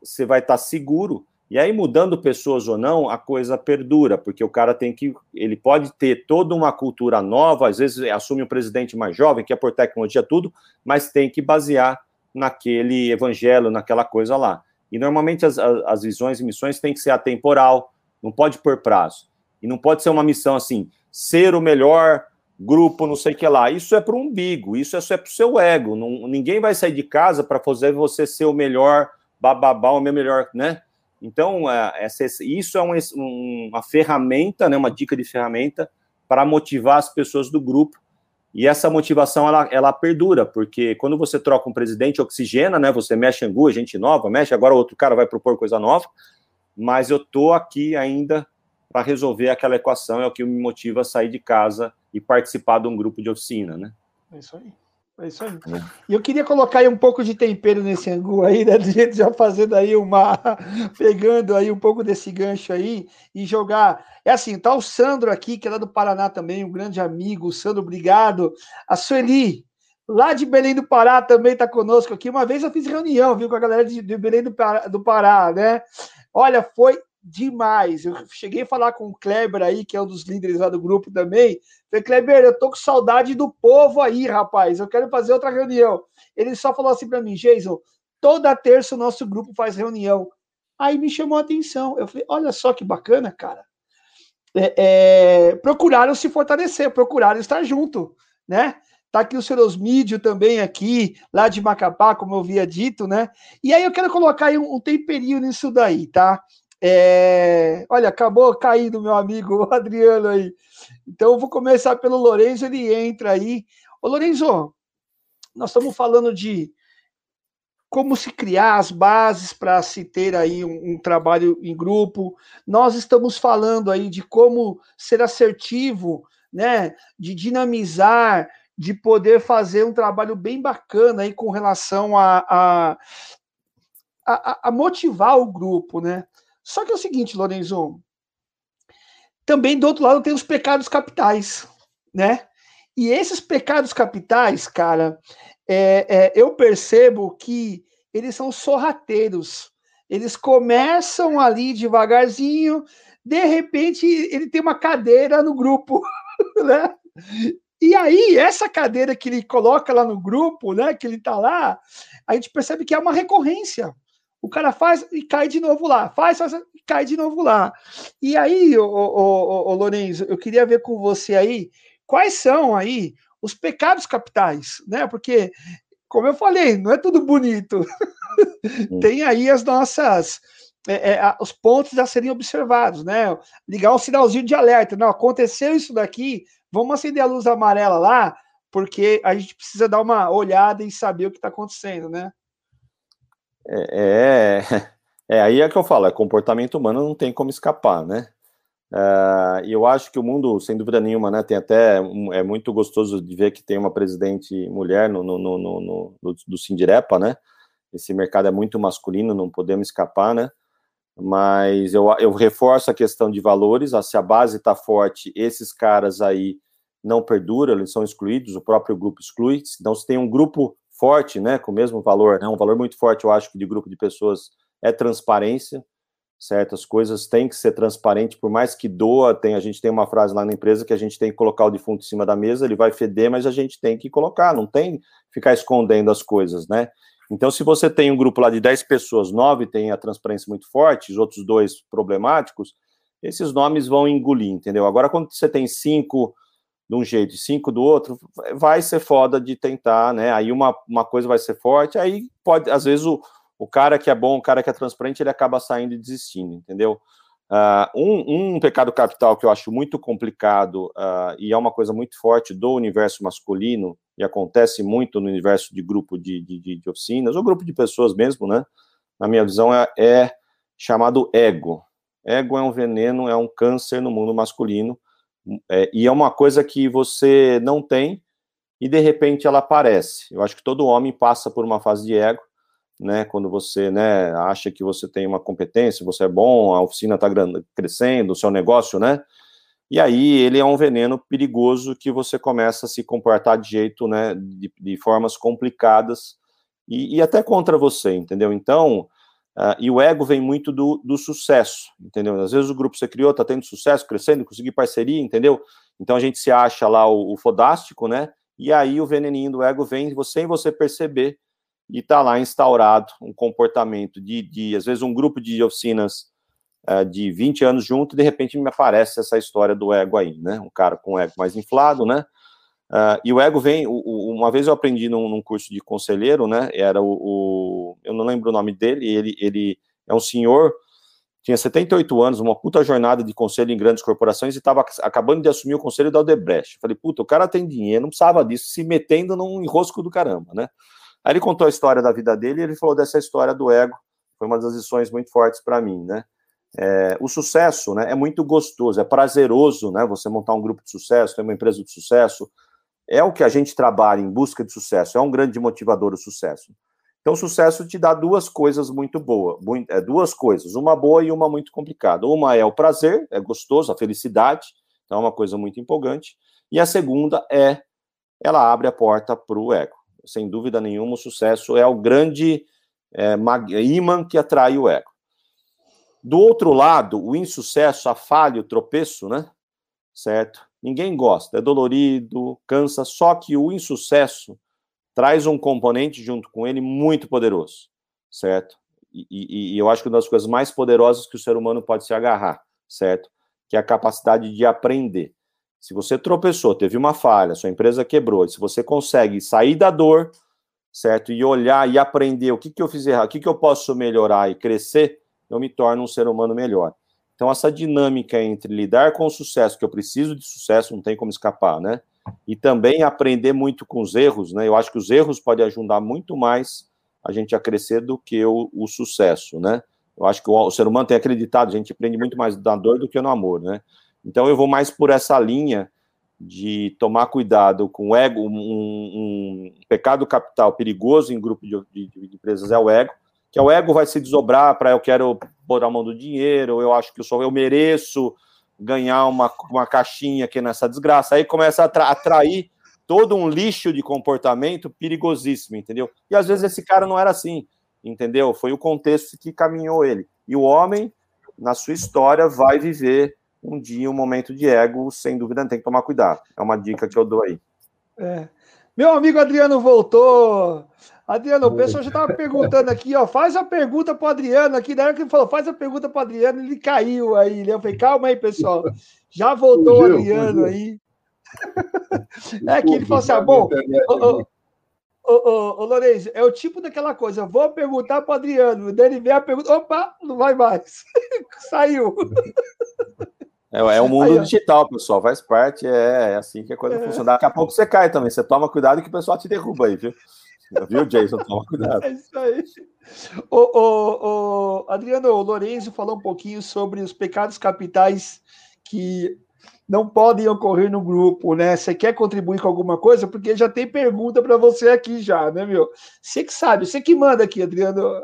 você vai estar seguro e aí, mudando pessoas ou não, a coisa perdura, porque o cara tem que. Ele pode ter toda uma cultura nova, às vezes assume um presidente mais jovem, que é por tecnologia, tudo, mas tem que basear naquele evangelho, naquela coisa lá. E normalmente as, as visões e missões têm que ser atemporal, não pode pôr prazo. E não pode ser uma missão assim, ser o melhor grupo, não sei o que lá. Isso é para o umbigo, isso é é para o seu ego. Não, ninguém vai sair de casa para fazer você ser o melhor bababá, o meu melhor, né? Então, é, isso é um, uma ferramenta, né, uma dica de ferramenta para motivar as pessoas do grupo. E essa motivação, ela, ela perdura, porque quando você troca um presidente, oxigena, né, você mexe angu, gente nova, mexe, agora outro cara vai propor coisa nova, mas eu tô aqui ainda para resolver aquela equação, é o que me motiva a sair de casa e participar de um grupo de oficina, né? É isso aí. É isso aí. É. E eu queria colocar aí um pouco de tempero nesse angu aí, né? Do jeito já fazendo aí uma. pegando aí um pouco desse gancho aí e jogar. É assim, tá o Sandro aqui, que é lá do Paraná também, um grande amigo. Sandro, obrigado. A Sueli, lá de Belém do Pará, também tá conosco aqui. Uma vez eu fiz reunião, viu, com a galera de, de Belém do Pará, do Pará, né? Olha, foi demais. Eu cheguei a falar com o Kleber aí, que é um dos líderes lá do grupo também. Falei, Kleber, eu tô com saudade do povo aí, rapaz. Eu quero fazer outra reunião. Ele só falou assim para mim, Jason, toda terça o nosso grupo faz reunião. Aí me chamou a atenção. Eu falei, olha só que bacana, cara. É, é, procuraram se fortalecer, procuraram estar junto, né? Tá aqui o Serosmídio também aqui, lá de Macapá, como eu havia dito, né? E aí eu quero colocar aí um, um temperinho nisso daí, tá? É... Olha, acabou caindo meu amigo Adriano aí. Então, vou começar pelo Lorenzo, ele entra aí. Ô, Lorenzo, nós estamos falando de como se criar as bases para se ter aí um, um, trabalho em grupo. Nós estamos falando aí de como ser assertivo, né? De dinamizar, de poder fazer um trabalho bem bacana aí com relação a, a, a, a motivar o grupo, né? Só que é o seguinte, Lorenzo, também do outro lado tem os pecados capitais, né? E esses pecados capitais, cara, é, é, eu percebo que eles são sorrateiros. Eles começam ali devagarzinho, de repente ele tem uma cadeira no grupo, né? E aí, essa cadeira que ele coloca lá no grupo, né? Que ele tá lá, a gente percebe que é uma recorrência. O cara faz e cai de novo lá, faz, faz e cai de novo lá. E aí, ô, ô, Lourenço, eu queria ver com você aí quais são aí os pecados capitais, né? Porque, como eu falei, não é tudo bonito. Tem aí as nossas. É, é, os pontos a serem observados, né? Ligar um sinalzinho de alerta. Não, aconteceu isso daqui, vamos acender a luz amarela lá, porque a gente precisa dar uma olhada e saber o que está acontecendo, né? É, é, é, aí é que eu falo, é comportamento humano não tem como escapar, né? Uh, e eu acho que o mundo, sem dúvida nenhuma, né, tem até, é muito gostoso de ver que tem uma presidente mulher no, no, no, no, no do Sindirepa, né, esse mercado é muito masculino, não podemos escapar, né, mas eu, eu reforço a questão de valores, se a base está forte, esses caras aí não perduram, eles são excluídos, o próprio grupo exclui, então se tem um grupo forte, né, com o mesmo valor, né, um valor muito forte, eu acho que de grupo de pessoas é transparência, certas coisas têm que ser transparente, por mais que doa, tem, a gente tem uma frase lá na empresa que a gente tem que colocar o defunto em cima da mesa, ele vai feder, mas a gente tem que colocar, não tem ficar escondendo as coisas, né? Então, se você tem um grupo lá de 10 pessoas, 9 tem a transparência muito forte, os outros dois problemáticos, esses nomes vão engolir, entendeu? Agora, quando você tem cinco de um jeito e cinco do outro, vai ser foda de tentar, né? Aí uma, uma coisa vai ser forte, aí pode, às vezes, o, o cara que é bom, o cara que é transparente, ele acaba saindo e desistindo, entendeu? Uh, um, um, pecado capital que eu acho muito complicado uh, e é uma coisa muito forte do universo masculino e acontece muito no universo de grupo de, de, de oficinas ou grupo de pessoas mesmo, né? Na minha visão é, é chamado ego. Ego é um veneno, é um câncer no mundo masculino é, e é uma coisa que você não tem e de repente ela aparece. Eu acho que todo homem passa por uma fase de ego né, quando você, né, acha que você tem uma competência, você é bom, a oficina está crescendo, o seu negócio, né, e aí ele é um veneno perigoso que você começa a se comportar de jeito, né, de, de formas complicadas e, e, até contra você, entendeu? Então, uh, e o ego vem muito do, do sucesso, entendeu? Às vezes o grupo que você criou está tendo sucesso, crescendo, conseguir parceria, entendeu? Então a gente se acha lá o, o fodástico, né, e aí o veneninho do ego vem sem você perceber, e está lá instaurado um comportamento de, de, às vezes, um grupo de oficinas uh, de 20 anos junto, e de repente me aparece essa história do ego aí, né? Um cara com ego mais inflado, né? Uh, e o ego vem, o, o, uma vez eu aprendi num, num, curso de conselheiro, né? Era o, o, eu não lembro o nome dele, ele, ele é um senhor, tinha 78 anos, uma puta jornada de conselho em grandes corporações e estava acabando de assumir o conselho da Odebrecht. Falei, puta, o cara tem dinheiro, não precisava disso, se metendo num enrosco do caramba, né? Aí ele contou a história da vida dele e ele falou dessa história do ego. Foi uma das lições muito fortes para mim, né? É, o sucesso né, é muito gostoso, é prazeroso, né? Você montar um grupo de sucesso, ter uma empresa de sucesso. É o que a gente trabalha em busca de sucesso, é um grande motivador o sucesso. Então, o sucesso te dá duas coisas muito boas, é, duas coisas, uma boa e uma muito complicada. Uma é o prazer, é gostoso, a felicidade, então é uma coisa muito empolgante. E a segunda é, ela abre a porta para o ego sem dúvida nenhuma, o sucesso é o grande é, imã que atrai o ego. Do outro lado, o insucesso, a falha, o tropeço, né? Certo? Ninguém gosta, é dolorido, cansa, só que o insucesso traz um componente junto com ele muito poderoso, certo? E, e, e, eu acho que uma das coisas mais poderosas que o ser humano pode se agarrar, certo? Que é a capacidade de aprender. Se você tropeçou, teve uma falha, sua empresa quebrou, se você consegue sair da dor, certo? E olhar e aprender o que, que eu fiz errado, o que, que eu posso melhorar e crescer, eu me torno um ser humano melhor. Então, essa dinâmica entre lidar com o sucesso, que eu preciso de sucesso, não tem como escapar, né? E também aprender muito com os erros, né? Eu acho que os erros podem ajudar muito mais a gente a crescer do que o, o sucesso, né? Eu acho que o, o, ser humano tem acreditado, a gente aprende muito mais da dor do que no amor, né? Então, eu vou mais por essa linha de tomar cuidado com o ego, um, um pecado capital perigoso em grupo de, de, de, empresas é o ego, que é o ego vai se desdobrar para eu quero pôr a mão do dinheiro, eu acho que eu, sou, eu mereço ganhar uma, uma caixinha aqui nessa desgraça, aí começa a atra, atrair todo um lixo de comportamento perigosíssimo, entendeu? E às vezes esse cara não era assim, entendeu? Foi o contexto que caminhou ele. E o homem, na sua história, vai viver um dia um momento de ego, sem dúvida, tem que tomar cuidado. É uma dica que eu dou aí. É. Meu amigo Adriano voltou. Adriano, o pessoal já estava perguntando aqui, ó. Faz a pergunta para o Adriano aqui. Na hora que ele falou, faz a pergunta para o Adriano, ele caiu aí. Né? Eu falei, calma aí, pessoal. Já voltou fugiu, o Adriano fugiu. aí. é que ele falou assim: ah, bom, ô, ô, ô, Lourenço, é o tipo daquela coisa. Vou perguntar para o Adriano. Daí ele vem a pergunta, opa, não vai mais. Saiu. É, é o mundo Aí, digital, pessoal, faz parte, é, é assim que a coisa é. funciona. Daqui a pouco você cai também, você toma cuidado que o pessoal te derruba aí, viu? Viu, Jason? Toma cuidado. É isso aí. O, o, o Adriano, o falou um pouquinho sobre os pecados capitais que não podem ocorrer no grupo, né? Você quer contribuir com alguma coisa? Porque já tem pergunta para você aqui já, né, meu? Você que sabe, você que manda aqui, Adriano.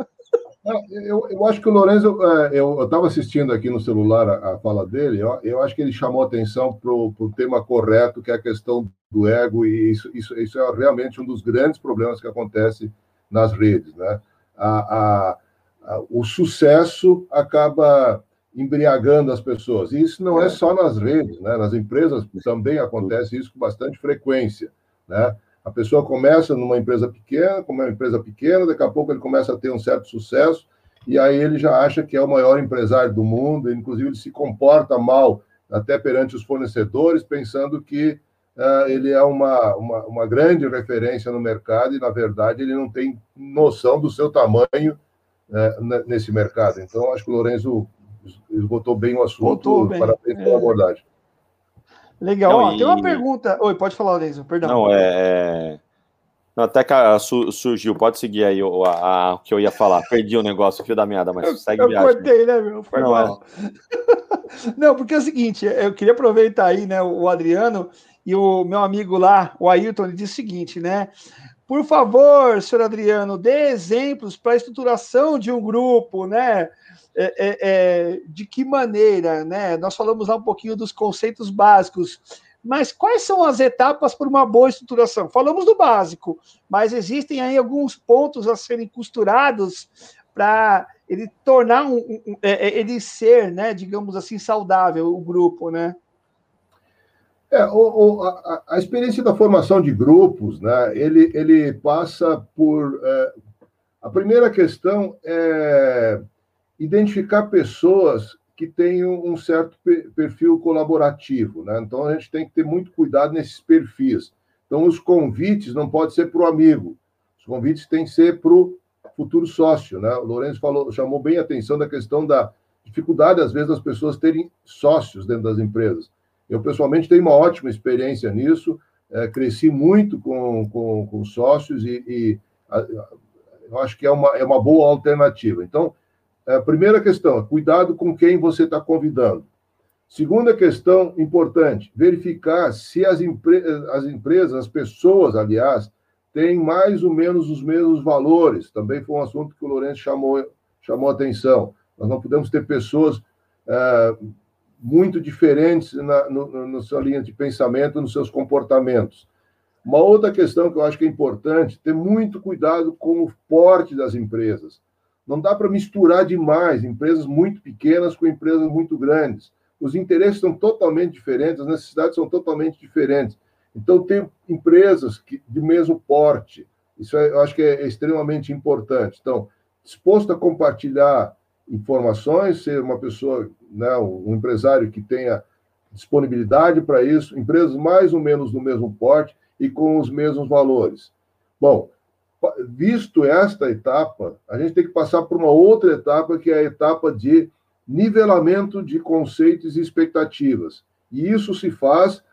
Eu, eu acho que o Lourenço, é, eu estava assistindo aqui no celular a, a fala dele, eu, eu, acho que ele chamou atenção para o tema correto, que é a questão do ego, e isso, isso, isso é realmente um dos grandes problemas que acontece nas redes. Né? A, a, a, o sucesso acaba embriagando as pessoas, e isso não é, é só nas redes, né? nas empresas também acontece isso com bastante frequência. Né? A pessoa começa numa empresa pequena, como é uma empresa pequena, daqui a pouco ele começa a ter um certo sucesso, e aí ele já acha que é o maior empresário do mundo, inclusive ele se comporta mal até perante os fornecedores, pensando que uh, ele é uma, uma, uma, grande referência no mercado e, na verdade, ele não tem noção do seu tamanho uh, nesse mercado. Então, acho que o Lourenço esgotou bem o assunto. Bem. Parabéns pela é. abordagem. Legal. Não, Ó, e... Tem uma pergunta. Oi, pode falar, Leison, perdão. Não, é. é não, até que surgiu, pode seguir aí o, a, a, que eu ia falar. Perdi o negócio, fio da meada, mas eu, segue eu viagem. Eu cortei, né, meu? Foi não, mal. É. não, porque é o seguinte, eu queria aproveitar aí, né, o Adriano e o meu amigo lá, o Ailton, ele disse o seguinte, né? Por favor, senhor Adriano, dê exemplos para a estruturação de um grupo, né? É, é, é, de que maneira, né? Nós falamos lá um pouquinho dos conceitos básicos, mas quais são as etapas para uma boa estruturação? Falamos do básico, mas existem aí alguns pontos a serem costurados para ele tornar um, um, é, é, ele ser, né, digamos assim, saudável o grupo, né? É, o, o, a, a, experiência da formação de grupos, né, ele, ele passa por. É, a primeira questão é identificar pessoas que tenham um certo perfil colaborativo. Né? Então, a gente tem que ter muito cuidado nesses perfis. Então, os convites não podem ser para o amigo, os convites têm que ser para o futuro sócio. Né? O Lourenço falou, chamou bem a atenção da questão da dificuldade, às vezes, das pessoas terem sócios dentro das empresas. Eu, pessoalmente, tenho uma ótima experiência nisso, é, cresci muito com, com, com sócios e, e a, eu acho que é uma, é uma boa alternativa. Então, é, primeira questão, cuidado com quem você está convidando. Segunda questão importante, verificar se as, empre as empresas, as pessoas, aliás, têm mais ou menos os mesmos valores. Também foi um assunto que o Lourenço chamou, chamou atenção. Nós não podemos ter pessoas é, muito diferentes na, no, na sua linha de pensamento, nos seus comportamentos. Uma outra questão que eu acho que é importante, ter muito cuidado com o porte das empresas. Não dá para misturar demais empresas muito pequenas com empresas muito grandes. Os interesses são totalmente diferentes, as necessidades são totalmente diferentes. Então, tem empresas que, de mesmo porte. Isso é, eu acho que é extremamente importante. Então, disposto a compartilhar informações, ser uma pessoa, né, um empresário que tenha disponibilidade para isso, empresas mais ou menos do mesmo porte e com os mesmos valores. Bom, visto esta etapa, a gente tem que passar por uma outra etapa, que é a etapa de nivelamento de conceitos e expectativas. E isso se faz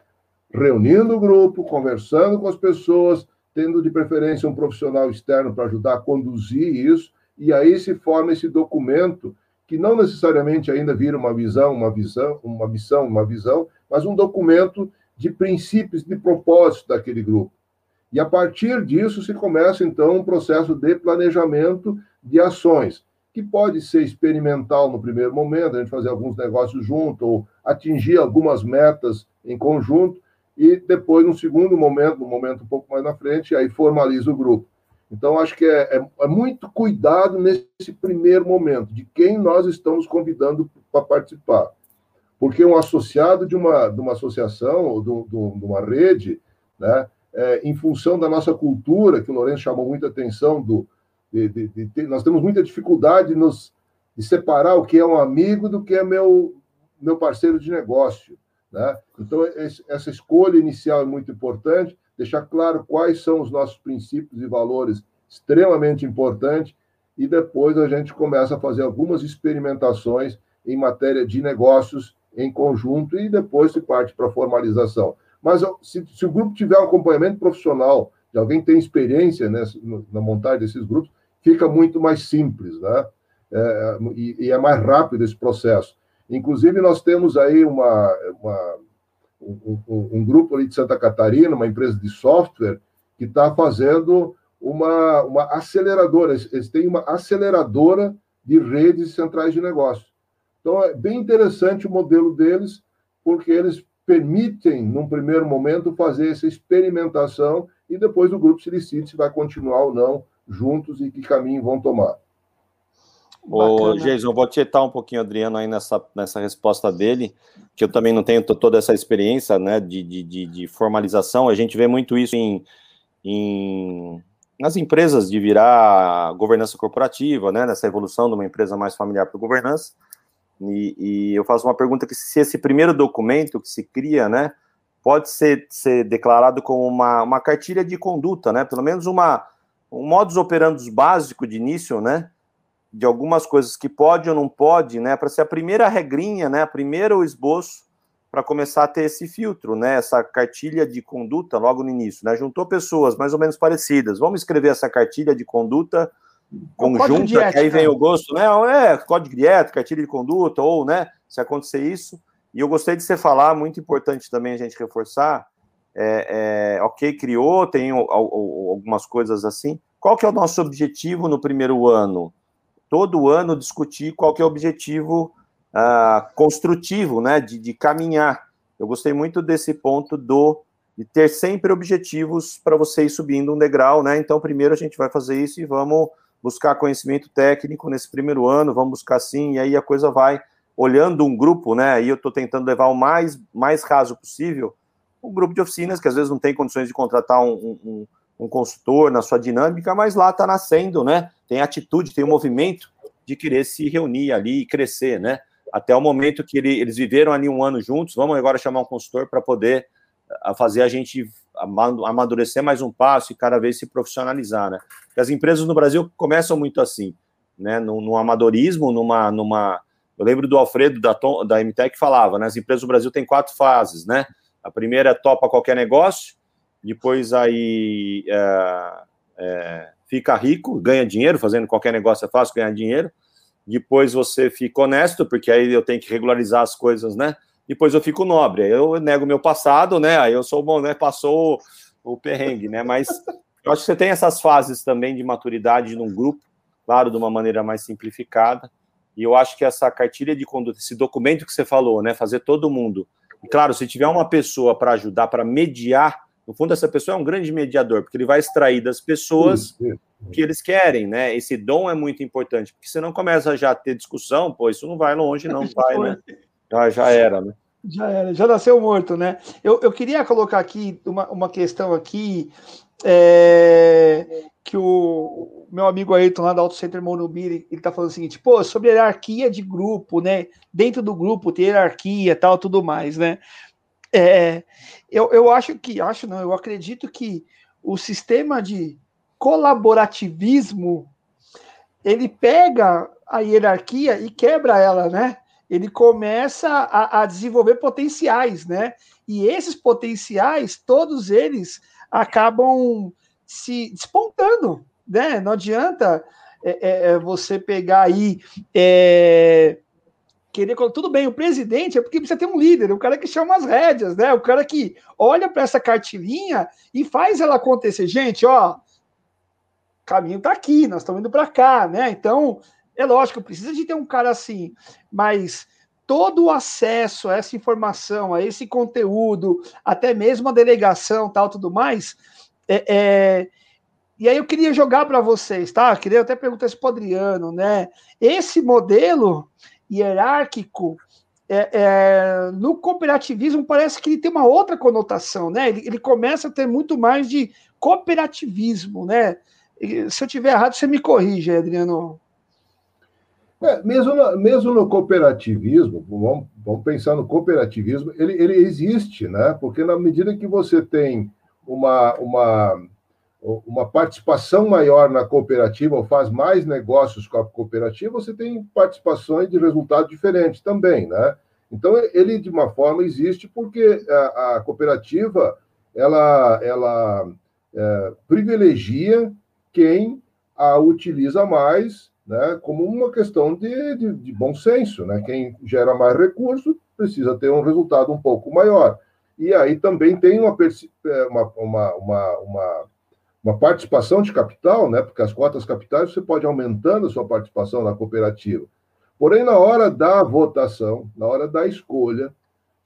reunindo o grupo, conversando com as pessoas, tendo de preferência um profissional externo para ajudar a conduzir isso, e aí se forma esse documento que não necessariamente ainda vira uma visão, uma visão, uma missão, uma visão, mas um documento de princípios, de propósito daquele grupo. E a partir disso se começa então um processo de planejamento de ações, que pode ser experimental no primeiro momento, a gente fazer alguns negócios junto ou atingir algumas metas em conjunto, e depois, no segundo momento, no momento um pouco mais na frente, aí formaliza o grupo. Então, acho que é, é, é, muito cuidado nesse primeiro momento, de quem nós estamos convidando para participar. Porque um associado de uma, de uma associação ou de, de uma rede, né, é, em função da nossa cultura, que o Lourenço chamou muita atenção, do, de, de, de, nós temos muita dificuldade de, nos, de separar o que é um amigo do que é meu, meu parceiro de negócio. Né? Então, essa escolha inicial é muito importante, deixar claro quais são os nossos princípios e valores extremamente importantes, e depois a gente começa a fazer algumas experimentações em matéria de negócios em conjunto, e depois se parte para a formalização. Mas se, se, o grupo tiver um acompanhamento profissional, de alguém que tem experiência nessa, na montagem desses grupos, fica muito mais simples, né? É, e, e, é mais rápido esse processo. Inclusive, nós temos aí uma, uma um, um, um, grupo ali de Santa Catarina, uma empresa de software, que está fazendo uma, uma aceleradora. Eles têm uma aceleradora de redes centrais de negócio. Então, é bem interessante o modelo deles, porque eles permitem, num primeiro momento, fazer essa experimentação e depois o grupo se decide se vai continuar ou não juntos e que caminho vão tomar. Ô, Jason, eu vou tietar um pouquinho, Adriano, aí nessa, nessa resposta dele, que eu também não tenho toda essa experiência né, de, de, de formalização. A gente vê muito isso em, em, nas empresas de virar governança corporativa, né, nessa evolução de uma empresa mais familiar para governança. E, e, eu faço uma pergunta que se esse primeiro documento que se cria, né, pode ser, ser declarado como uma, uma cartilha de conduta, né, pelo menos uma, um modus operandi básico de início, né, de algumas coisas que pode ou não pode, né, para ser a primeira regrinha, né, primeiro esboço para começar a ter esse filtro, né, essa cartilha de conduta logo no início, né, juntou pessoas mais ou menos parecidas, vamos escrever essa cartilha de conduta conjunta, que aí vem o gosto, né, é, código de ética, cartilha de conduta, ou, né, se acontecer isso, e eu gostei de você falar, muito importante também a gente reforçar, é, é, ok, criou, tem algumas coisas assim, qual que é o nosso objetivo no primeiro ano? todo ano discutir qual que é o objetivo uh, construtivo, né, de, de, caminhar. Eu gostei muito desse ponto do de ter sempre objetivos para você ir subindo um degrau, né? Então, primeiro a gente vai fazer isso e vamos buscar conhecimento técnico nesse primeiro ano, vamos buscar sim, e aí a coisa vai olhando um grupo, né? Aí eu estou tentando levar o mais, mais raso possível, um grupo de oficinas que às vezes não tem condições de contratar um, um, um consultor na sua dinâmica, mas lá está nascendo, né? Tem atitude, tem um movimento de querer se reunir ali e crescer, né? Até o momento que ele, eles viveram ali um ano juntos, vamos agora chamar um consultor para poder a fazer a gente amadurecer mais um passo e cada vez se profissionalizar, né? Porque as empresas no Brasil começam muito assim, né? No, no amadorismo, numa, numa. Eu lembro do Alfredo da, da MTEC que falava, né? As empresas do Brasil têm quatro fases, né? A primeira é topa qualquer negócio, depois aí é, é, fica rico, ganha dinheiro, fazendo qualquer negócio é fácil ganhar dinheiro. Depois você fica honesto, porque aí eu tenho que regularizar as coisas, né? Depois eu fico nobre, aí eu nego meu passado, né? Aí eu sou bom, né? Passou o, o perrengue, né? Mas eu acho que você tem essas fases também de maturidade num grupo, claro, de uma maneira mais simplificada. E eu acho que essa cartilha de conduta, esse documento que você falou, né? Fazer todo mundo. E claro, se tiver uma pessoa para ajudar, para mediar no fundo, essa pessoa é um grande mediador, porque ele vai extrair das pessoas o que eles querem, né? Esse dom é muito importante, porque senão começa já a ter discussão, pô, isso não vai longe, não vai, né? Já, já era, né? Já era, já nasceu morto, né? Eu, eu queria colocar aqui uma, uma questão aqui, é, que o meu amigo Ayrton lá da Auto Center Morumbi, ele, ele tá falando o seguinte, pô, sobre hierarquia de grupo, né? Dentro do grupo ter hierarquia tal, tudo mais, né? É, eu, eu acho que, acho não, eu acredito que o sistema de, colaborativismo, ele pega a hierarquia e quebra ela, né? Ele começa a, a desenvolver potenciais, né? E esses potenciais, todos eles acabam se despontando, né? Não adianta é, é, é você pegar aí é, querer. Tudo bem, o presidente é porque precisa ter um líder, o cara que chama as rédeas, né? O cara que olha para essa cartilinha e faz ela acontecer. Gente, ó, caminho tá aqui, nós estamos indo para cá, né? Então, é lógico, precisa de ter um cara assim, mas todo o acesso a essa informação, a esse conteúdo, até mesmo a delegação, tal, tudo mais, é, é... e aí eu queria jogar para vocês, tá? Eu queria até perguntar isso para Adriano, né? Esse modelo hierárquico, é, é, no cooperativismo parece que ele tem uma outra conotação, né? Ele, ele começa a ter muito mais de cooperativismo, né? E, se eu tiver errado, você me corrige, Adriano. É, mesmo, no, mesmo no cooperativismo, vamos, vamos pensar no cooperativismo, ele, ele existe, né? Porque na medida que você tem uma, uma uma participação maior na cooperativa ou faz mais negócios com a cooperativa, você tem participações de resultado diferentes também, né? Então ele de uma forma existe porque a, a cooperativa ela ela é, privilegia quem a utiliza mais, né? Como uma questão de, de, de bom senso, né? Quem gera mais recursos precisa ter um resultado um pouco maior. E aí também tem uma, é, uma, uma, uma uma participação de capital, né? Porque as cotas capitais você pode aumentando a sua participação na cooperativa. Porém, na hora da votação, na hora da escolha,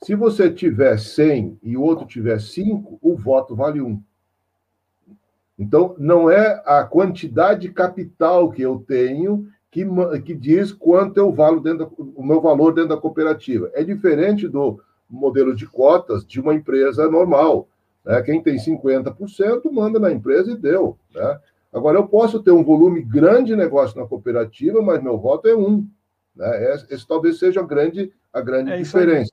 se você tiver 100 e o outro tiver 5, o voto vale 1. Então, não é a quantidade de capital que eu tenho que, que diz quanto eu valo dentro da, o meu valor dentro da cooperativa. É diferente do modelo de cotas de uma empresa normal. Né? Quem tem 50% manda na empresa e deu. Né? Agora, eu posso ter um volume grande de negócio na cooperativa, mas meu voto é um. Né? Esse, esse talvez seja a grande, a grande é diferença.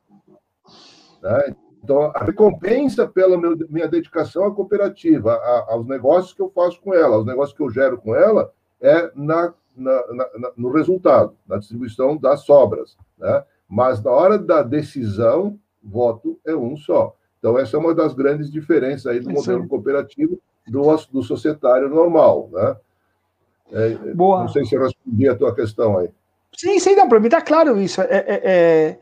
Né? Então, a recompensa pela meu, minha dedicação à cooperativa, a, aos negócios que eu faço com ela, aos negócios que eu gero com ela, é na, na, na, no resultado, na distribuição das sobras. Né? Mas na hora da decisão, voto é um só. Então, essa é uma das grandes diferenças aí do modelo cooperativo do, do societário normal, né? É, Boa. Não sei se eu respondi a tua questão aí. Sim, sim, não, para mim está claro isso. É, é, é, é,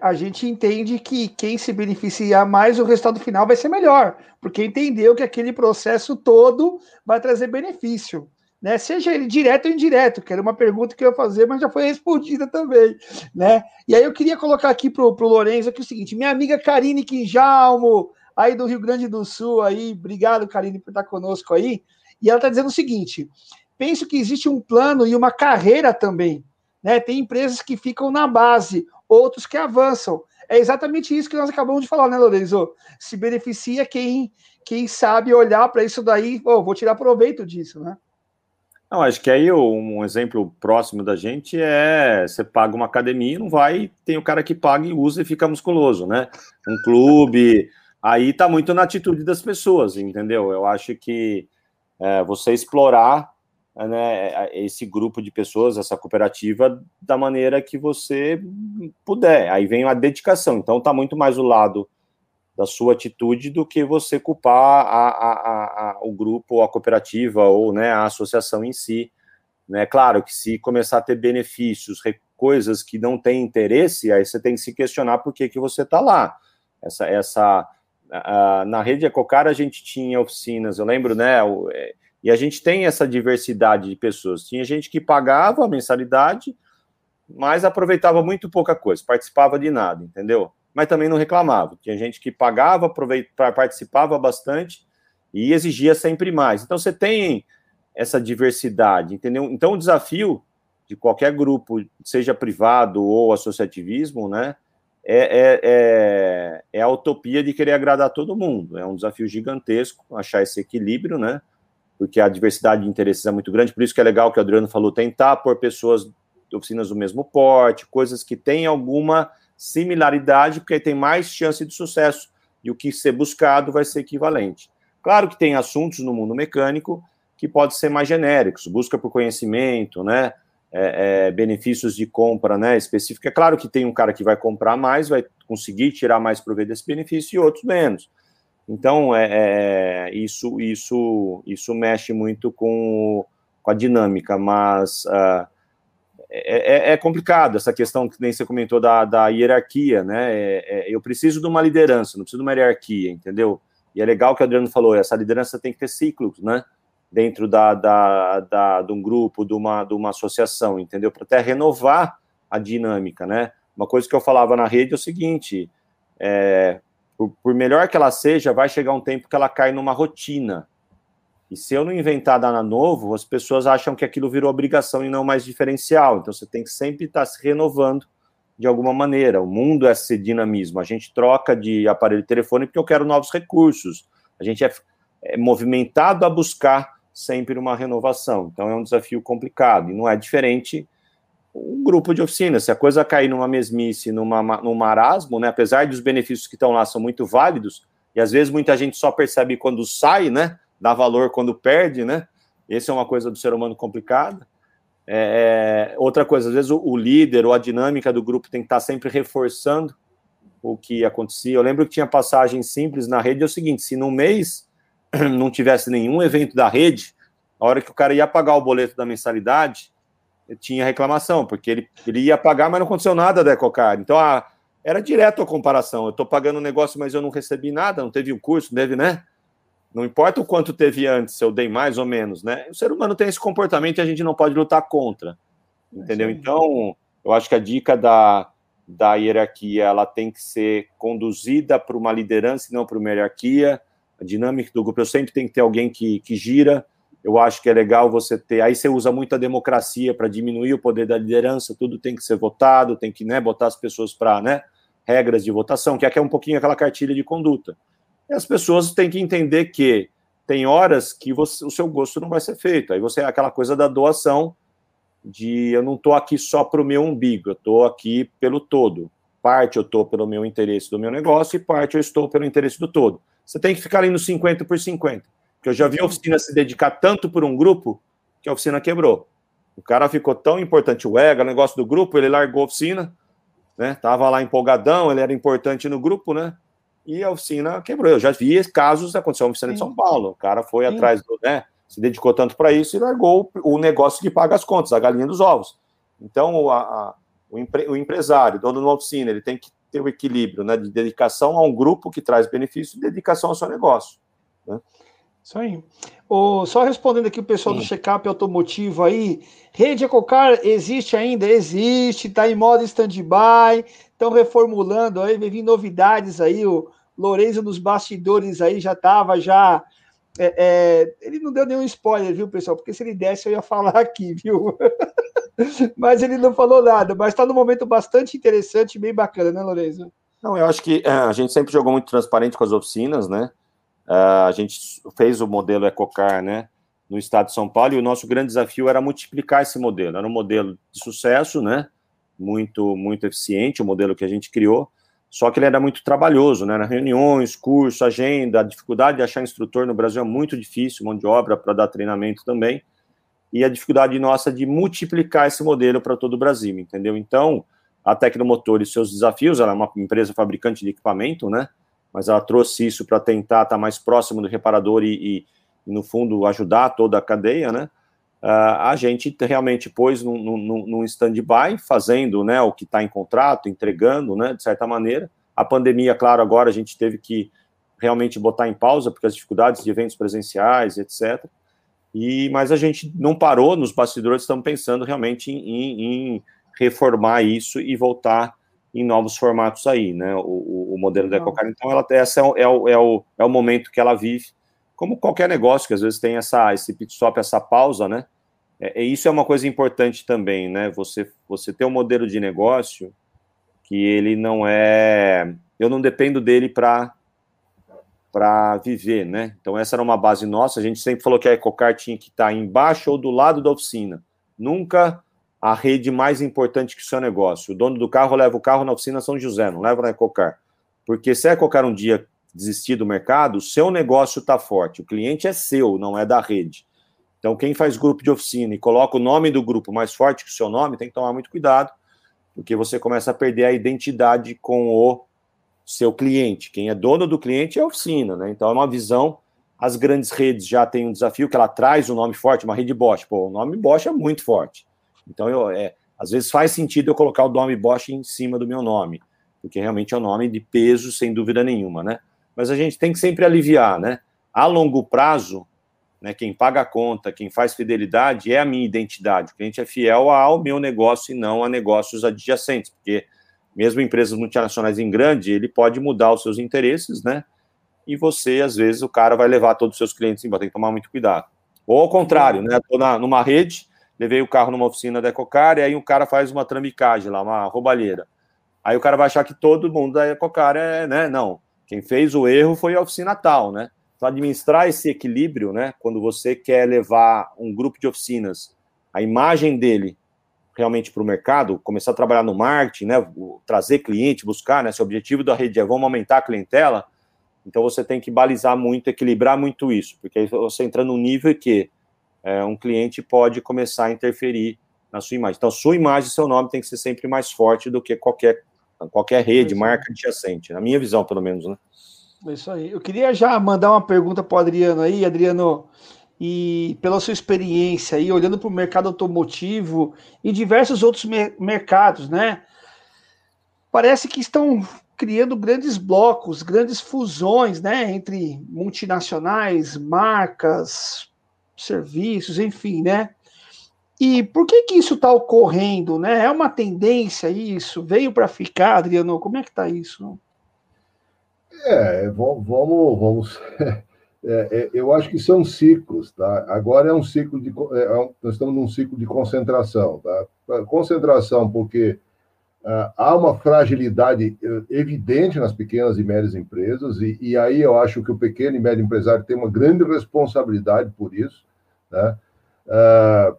a gente entende que quem se beneficiar mais, o resultado final vai ser melhor, porque entendeu que aquele processo todo vai trazer benefício né? Seja ele direto ou indireto, que era uma pergunta que eu ia fazer, mas já foi respondida também, né? E aí eu queria colocar aqui pro, pro Lourenço aqui o seguinte: minha amiga Karine Quinjalmo, aí do Rio Grande do Sul, aí, obrigado, Karine, por estar conosco aí. E ela está dizendo o seguinte: penso que existe um plano e uma carreira também. Né? Tem empresas que ficam na base, outros que avançam. É exatamente isso que nós acabamos de falar, né, Lourenço? Se beneficia quem, quem sabe olhar para isso daí, oh, vou tirar proveito disso, né? Não, acho que aí um exemplo próximo da gente é você paga uma academia, não vai, tem o cara que paga e usa e fica musculoso, né? Um clube, aí tá muito na atitude das pessoas, entendeu? Eu acho que é, você explorar né, esse grupo de pessoas, essa cooperativa, da maneira que você puder. Aí vem a dedicação. Então tá muito mais o lado da sua atitude do que você culpar a, a, a, o grupo, a cooperativa ou né, a associação em si. Né? Claro que se começar a ter benefícios, coisas que não têm interesse, aí você tem que se questionar por que, que você está lá. Essa, essa, na rede Ecocar a gente tinha oficinas, eu lembro, né? E a gente tem essa diversidade de pessoas. Tinha gente que pagava a mensalidade, mas aproveitava muito pouca coisa, participava de nada, entendeu? mas também não reclamava. Tinha gente que pagava, participava bastante e exigia sempre mais. Então você tem essa diversidade, entendeu? Então o desafio de qualquer grupo, seja privado ou associativismo, né, é, é, é, é, a utopia de querer agradar todo mundo. É um desafio gigantesco achar esse equilíbrio, né? Porque a diversidade de interesses é muito grande, por isso que é legal que o Adriano falou, tentar por pessoas oficinas do mesmo porte, coisas que têm alguma similaridade, porque aí tem mais chance de sucesso, e o que ser buscado vai ser equivalente. Claro que tem assuntos no mundo mecânico que podem ser mais genéricos, busca por conhecimento, né? É, é, benefícios de compra né, específico. É claro que tem um cara que vai comprar mais, vai conseguir tirar mais proveito desse benefício e outros menos. Então, é, é isso, isso, isso mexe muito com, com a dinâmica, mas uh, é, é, complicado essa questão que nem você comentou da, da hierarquia, né? É, é, eu preciso de uma liderança, não preciso de uma hierarquia, entendeu? E é legal que o Adriano falou, essa liderança tem que ter ciclos, né? Dentro da, da, da, de um grupo, de uma, de uma associação, entendeu? Para até renovar a dinâmica, né? Uma coisa que eu falava na rede é o seguinte: é, por, por melhor que ela seja, vai chegar um tempo que ela cai numa rotina. E se eu não inventar nada novo, as pessoas acham que aquilo virou obrigação e não mais diferencial. Então você tem que sempre estar se renovando de alguma maneira. O mundo é esse dinamismo. A gente troca de aparelho telefone porque eu quero novos recursos. A gente é, é movimentado a buscar sempre uma renovação. Então é um desafio complicado. E não é diferente um grupo de oficinas. Se a coisa cair numa mesmice, numa, num marasmo, né, apesar dos benefícios que estão lá são muito válidos, e às vezes muita gente só percebe quando sai, né, dá valor quando perde, né, esse é uma coisa do ser humano complicada. É, é, outra coisa, às vezes o, o, líder ou a dinâmica do grupo tem que estar sempre reforçando o que acontecia. Eu lembro que tinha passagem simples na rede, é o seguinte, se no mês não tivesse nenhum evento da rede, a hora que o cara ia pagar o boleto da mensalidade, tinha reclamação, porque ele, ele ia pagar, mas não aconteceu nada da EcoCard. Então, a, era direto a comparação. Eu estou pagando um negócio, mas eu não recebi nada, não teve o um curso, não teve, né? Não importa o quanto teve antes, se eu dei mais ou menos, né? O ser humano tem esse comportamento e a gente não pode lutar contra. Entendeu? Então, eu acho que a dica da, da hierarquia ela tem que ser conduzida para uma liderança e não para uma hierarquia. A dinâmica do grupo, eu sempre tenho que ter alguém que, que gira, eu acho que é legal você ter. Aí você usa muito a democracia para diminuir o poder da liderança, tudo tem que ser votado, tem que né, botar as pessoas para né, regras de votação, que é um pouquinho aquela cartilha de conduta. E as pessoas têm que entender que tem horas que você, o seu gosto não vai ser feito. Aí você é aquela coisa da doação, de eu não estou aqui só para o meu umbigo, eu estou aqui pelo todo. Parte eu estou pelo meu interesse do meu negócio e parte eu estou pelo interesse do todo. Você tem que ficar ali no 50 por 50. Porque eu já vi a oficina se dedicar tanto por um grupo que a oficina quebrou. O cara ficou tão importante, o ego, o negócio do grupo, ele largou a oficina, né? Tava lá empolgadão, ele era importante no grupo, né? E a oficina quebrou. Eu já vi casos, aconteceu na oficina Sim. de São Paulo. O cara foi Sim. atrás do, né? Se dedicou tanto para isso e largou o negócio que paga as contas, a galinha dos ovos. Então, a, a, o, empre, o empresário, dono de uma oficina, ele tem que ter o equilíbrio né, de dedicação a um grupo que traz benefício e dedicação ao seu negócio. Né? Isso aí. O, só respondendo aqui o pessoal Sim. do check-up automotivo aí, rede Ecocar existe ainda? Existe, está em modo stand-by, estão reformulando aí, vem novidades aí, o Lourenço nos bastidores aí já estava já. É, é, ele não deu nenhum spoiler, viu, pessoal? Porque se ele desse, eu ia falar aqui, viu? mas ele não falou nada, mas está num momento bastante interessante, bem bacana, né, Lourenço? Não, eu acho que é, a gente sempre jogou muito transparente com as oficinas, né? Uh, a gente fez o modelo Ecocar, né, no estado de São Paulo, e o nosso grande desafio era multiplicar esse modelo. Era um modelo de sucesso, né, muito, muito eficiente, o modelo que a gente criou, só que ele era muito trabalhoso, né, reuniões, curso, agenda, a dificuldade de achar instrutor no Brasil é muito difícil, mão de obra para dar treinamento também, e a dificuldade nossa de multiplicar esse modelo para todo o Brasil, entendeu? Então, a Tecnomotor e seus desafios, ela é uma empresa fabricante de equipamento, né, mas ela trouxe isso para tentar estar tá mais próximo do reparador e, e, no fundo, ajudar toda a cadeia, né? Uh, a gente realmente pôs num, num, num stand-by, fazendo né, o que está em contrato, entregando, né, de certa maneira. A pandemia, claro, agora a gente teve que realmente botar em pausa, porque as dificuldades de eventos presenciais, etc. E, mas a gente não parou nos bastidores, estamos pensando realmente em, em reformar isso e voltar em novos formatos aí, né? O, o modelo da Ecocar. Então, ela, essa é o, é, o, é, o, é o momento que ela vive, como qualquer negócio, que às vezes tem essa, esse pit stop, essa pausa, né? É, isso é uma coisa importante também, né? Você, você ter um modelo de negócio que ele não é. Eu não dependo dele para para viver, né? Então essa era uma base nossa. A gente sempre falou que a Ecocar tinha que estar embaixo ou do lado da oficina. Nunca a rede mais importante que o seu negócio. O dono do carro leva o carro na oficina São José, não leva na Ecocar. Porque se a Ecocar um dia desistir do mercado, o seu negócio está forte. O cliente é seu, não é da rede. Então, quem faz grupo de oficina e coloca o nome do grupo mais forte que o seu nome, tem que tomar muito cuidado, porque você começa a perder a identidade com o seu cliente. Quem é dono do cliente é a oficina, né? Então, é uma visão. As grandes redes já têm um desafio que ela traz um nome forte, uma rede Bosch. Pô, o nome Bosch é muito forte. Então, eu, é, às vezes faz sentido eu colocar o nome Bosch em cima do meu nome, porque realmente é um nome de peso, sem dúvida nenhuma, né? Mas a gente tem que sempre aliviar, né? A longo prazo, né, quem paga a conta, quem faz fidelidade é a minha identidade. O cliente é fiel ao meu negócio e não a negócios adjacentes, porque mesmo empresas multinacionais em grande, ele pode mudar os seus interesses, né? E você, às vezes, o cara vai levar todos os seus clientes embora, tem que tomar muito cuidado. Ou ao contrário, né? Estou numa rede, levei o carro numa oficina da Ecocar e aí o cara faz uma tramicagem lá, uma roubalheira. Aí o cara vai achar que todo mundo da Ecocar é, né? Não. Quem fez o erro foi a oficina tal, né? Então, administrar esse equilíbrio, né? Quando você quer levar um grupo de oficinas, a imagem dele realmente para o mercado, começar a trabalhar no marketing, né? Trazer cliente, buscar, né? Se o objetivo da rede é vamos aumentar a clientela, então você tem que balizar muito, equilibrar muito isso, porque aí você entra num nível que é, um cliente pode começar a interferir na sua imagem. Então, sua imagem e seu nome tem que ser sempre mais forte do que qualquer, qualquer rede, marca adjacente, na minha visão, pelo menos, né? É isso aí. Eu queria já mandar uma pergunta para o Adriano aí, Adriano, e pela sua experiência aí, olhando para o mercado automotivo e diversos outros mer mercados, né? Parece que estão criando grandes blocos, grandes fusões, né, entre multinacionais, marcas, serviços, enfim, né? E por que que isso está ocorrendo, né? É uma tendência isso? Veio para ficar, Adriano? Como é que está isso? É, vamos, vamos. É, é, eu acho que são ciclos, tá? Agora é um ciclo de. É, é nós estamos num ciclo de concentração, tá? Concentração, porque uh, há uma fragilidade eh, evidente nas pequenas e médias empresas, e, e, aí eu acho que o pequeno e médio empresário tem uma grande responsabilidade por isso, né? Uh,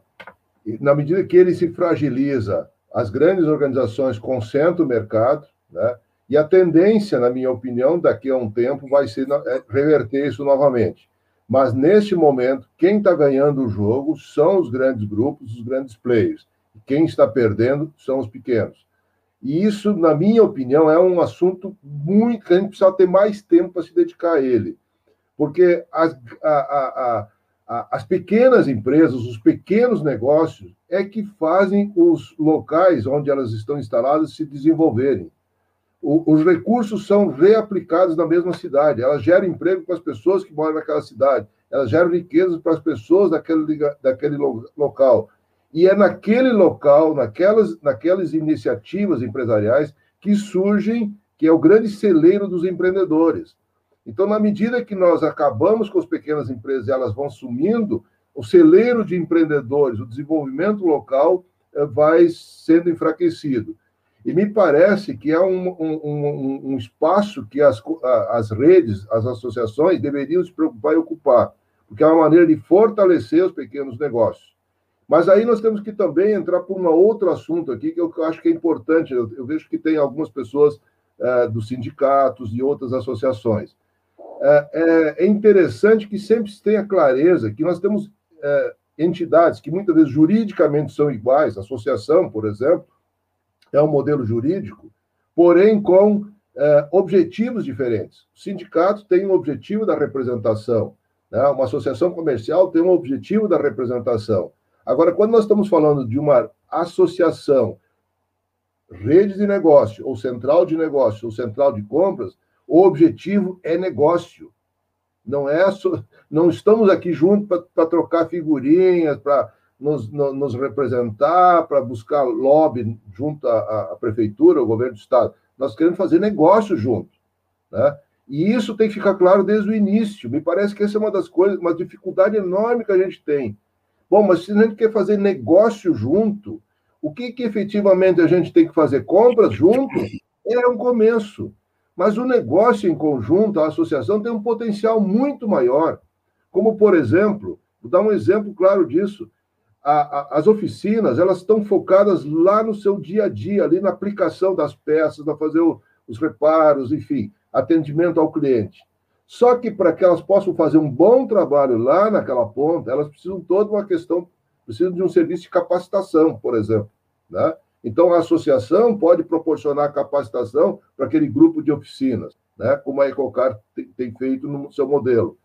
na medida que ele se fragiliza, as grandes organizações concentram o mercado, né? E a tendência, na minha opinião, daqui a um tempo vai ser é, reverter isso novamente. Mas neste momento, quem está ganhando o jogo são os grandes grupos, os grandes players. Quem está perdendo são os pequenos. E isso, na minha opinião, é um assunto muito que a gente precisa ter mais tempo para se dedicar a ele. Porque as, a, a, a, as pequenas empresas, os pequenos negócios, é que fazem os locais onde elas estão instaladas se desenvolverem o, os recursos são reaplicados na mesma cidade, elas geram emprego para as pessoas que moram naquela cidade, elas geram riqueza para as pessoas daquele, daquele local. E é naquele local, naquelas, naquelas iniciativas empresariais, que surgem, que é o grande celeiro dos empreendedores. Então, na medida que nós acabamos com as pequenas empresas e elas vão sumindo, o celeiro de empreendedores, o desenvolvimento local eh, vai sendo enfraquecido. E me parece que é um, um, um, espaço que as, as redes, as associações deveriam se preocupar e ocupar, porque é uma maneira de fortalecer os pequenos negócios. Mas aí nós temos que também entrar por um outro assunto aqui, que eu acho que é importante. Eu, eu vejo que tem algumas pessoas é, dos sindicatos e outras associações. É, é, é, interessante que sempre se tenha clareza que nós temos é, entidades que muitas vezes juridicamente são iguais, associação, por exemplo, é um modelo jurídico, porém com é, objetivos diferentes. O sindicato tem um objetivo da representação, né? uma associação comercial tem um objetivo da representação. Agora, quando nós estamos falando de uma associação, rede de negócio, ou central de negócio, ou central de compras, o objetivo é negócio. Não é não estamos aqui juntos para trocar figurinhas, para nos, nos representar, para buscar lobby junto à, à, prefeitura, ao governo do estado. Nós queremos fazer negócio junto, né? E isso tem que ficar claro desde o início. Me parece que essa é uma das coisas, uma dificuldade enorme que a gente tem. Bom, mas se a gente quer fazer negócio junto, o que, que efetivamente a gente tem que fazer? Compras junto? É um começo. Mas o negócio em conjunto, a associação, tem um potencial muito maior. Como, por exemplo, vou dar um exemplo claro disso a, a, as oficinas elas estão focadas lá no seu dia a dia, ali na aplicação das peças, na fazer o, os reparos, enfim, atendimento ao cliente. Só que para que elas possam fazer um bom trabalho lá naquela ponta, elas precisam toda uma questão, precisam de um serviço de capacitação, por exemplo. Né? Então, a associação pode proporcionar capacitação para aquele grupo de oficinas, né? como a Ecocar tem feito no seu modelo.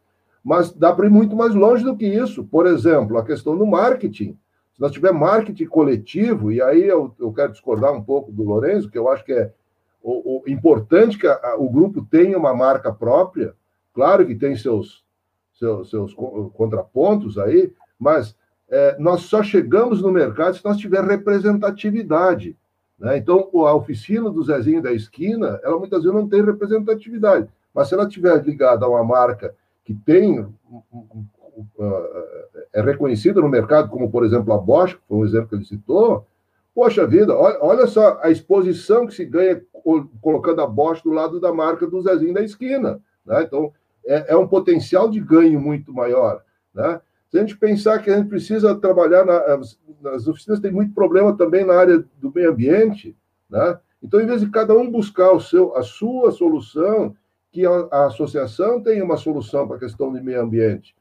Mas dá para ir muito mais longe do que isso. Por exemplo, a questão do marketing. Se nós tivermos marketing coletivo, e aí eu, eu quero discordar um pouco do Lourenço, que eu acho que é o, o importante que a, o grupo tenha uma marca própria, claro que tem seus, seus, seus contrapontos aí, mas é, nós só chegamos no mercado se nós tivermos representatividade. Né? Então, a oficina do Zezinho da esquina, ela muitas vezes não tem representatividade, mas se ela estiver ligada a uma marca que tem é reconhecida no mercado, como por exemplo a Bosch, que foi um exemplo que ele citou, poxa vida, olha, olha só a exposição que se ganha colocando a Bosch do lado da marca do Zezinho da esquina. Né? Então, é, é, um potencial de ganho muito maior. Né? Se a gente pensar que a gente precisa trabalhar na, nas oficinas, tem muito problema também na área do meio ambiente. Né? Então, em vez de cada um buscar o seu, a sua solução, que a, a associação tenha uma solução para a questão de meio ambiente.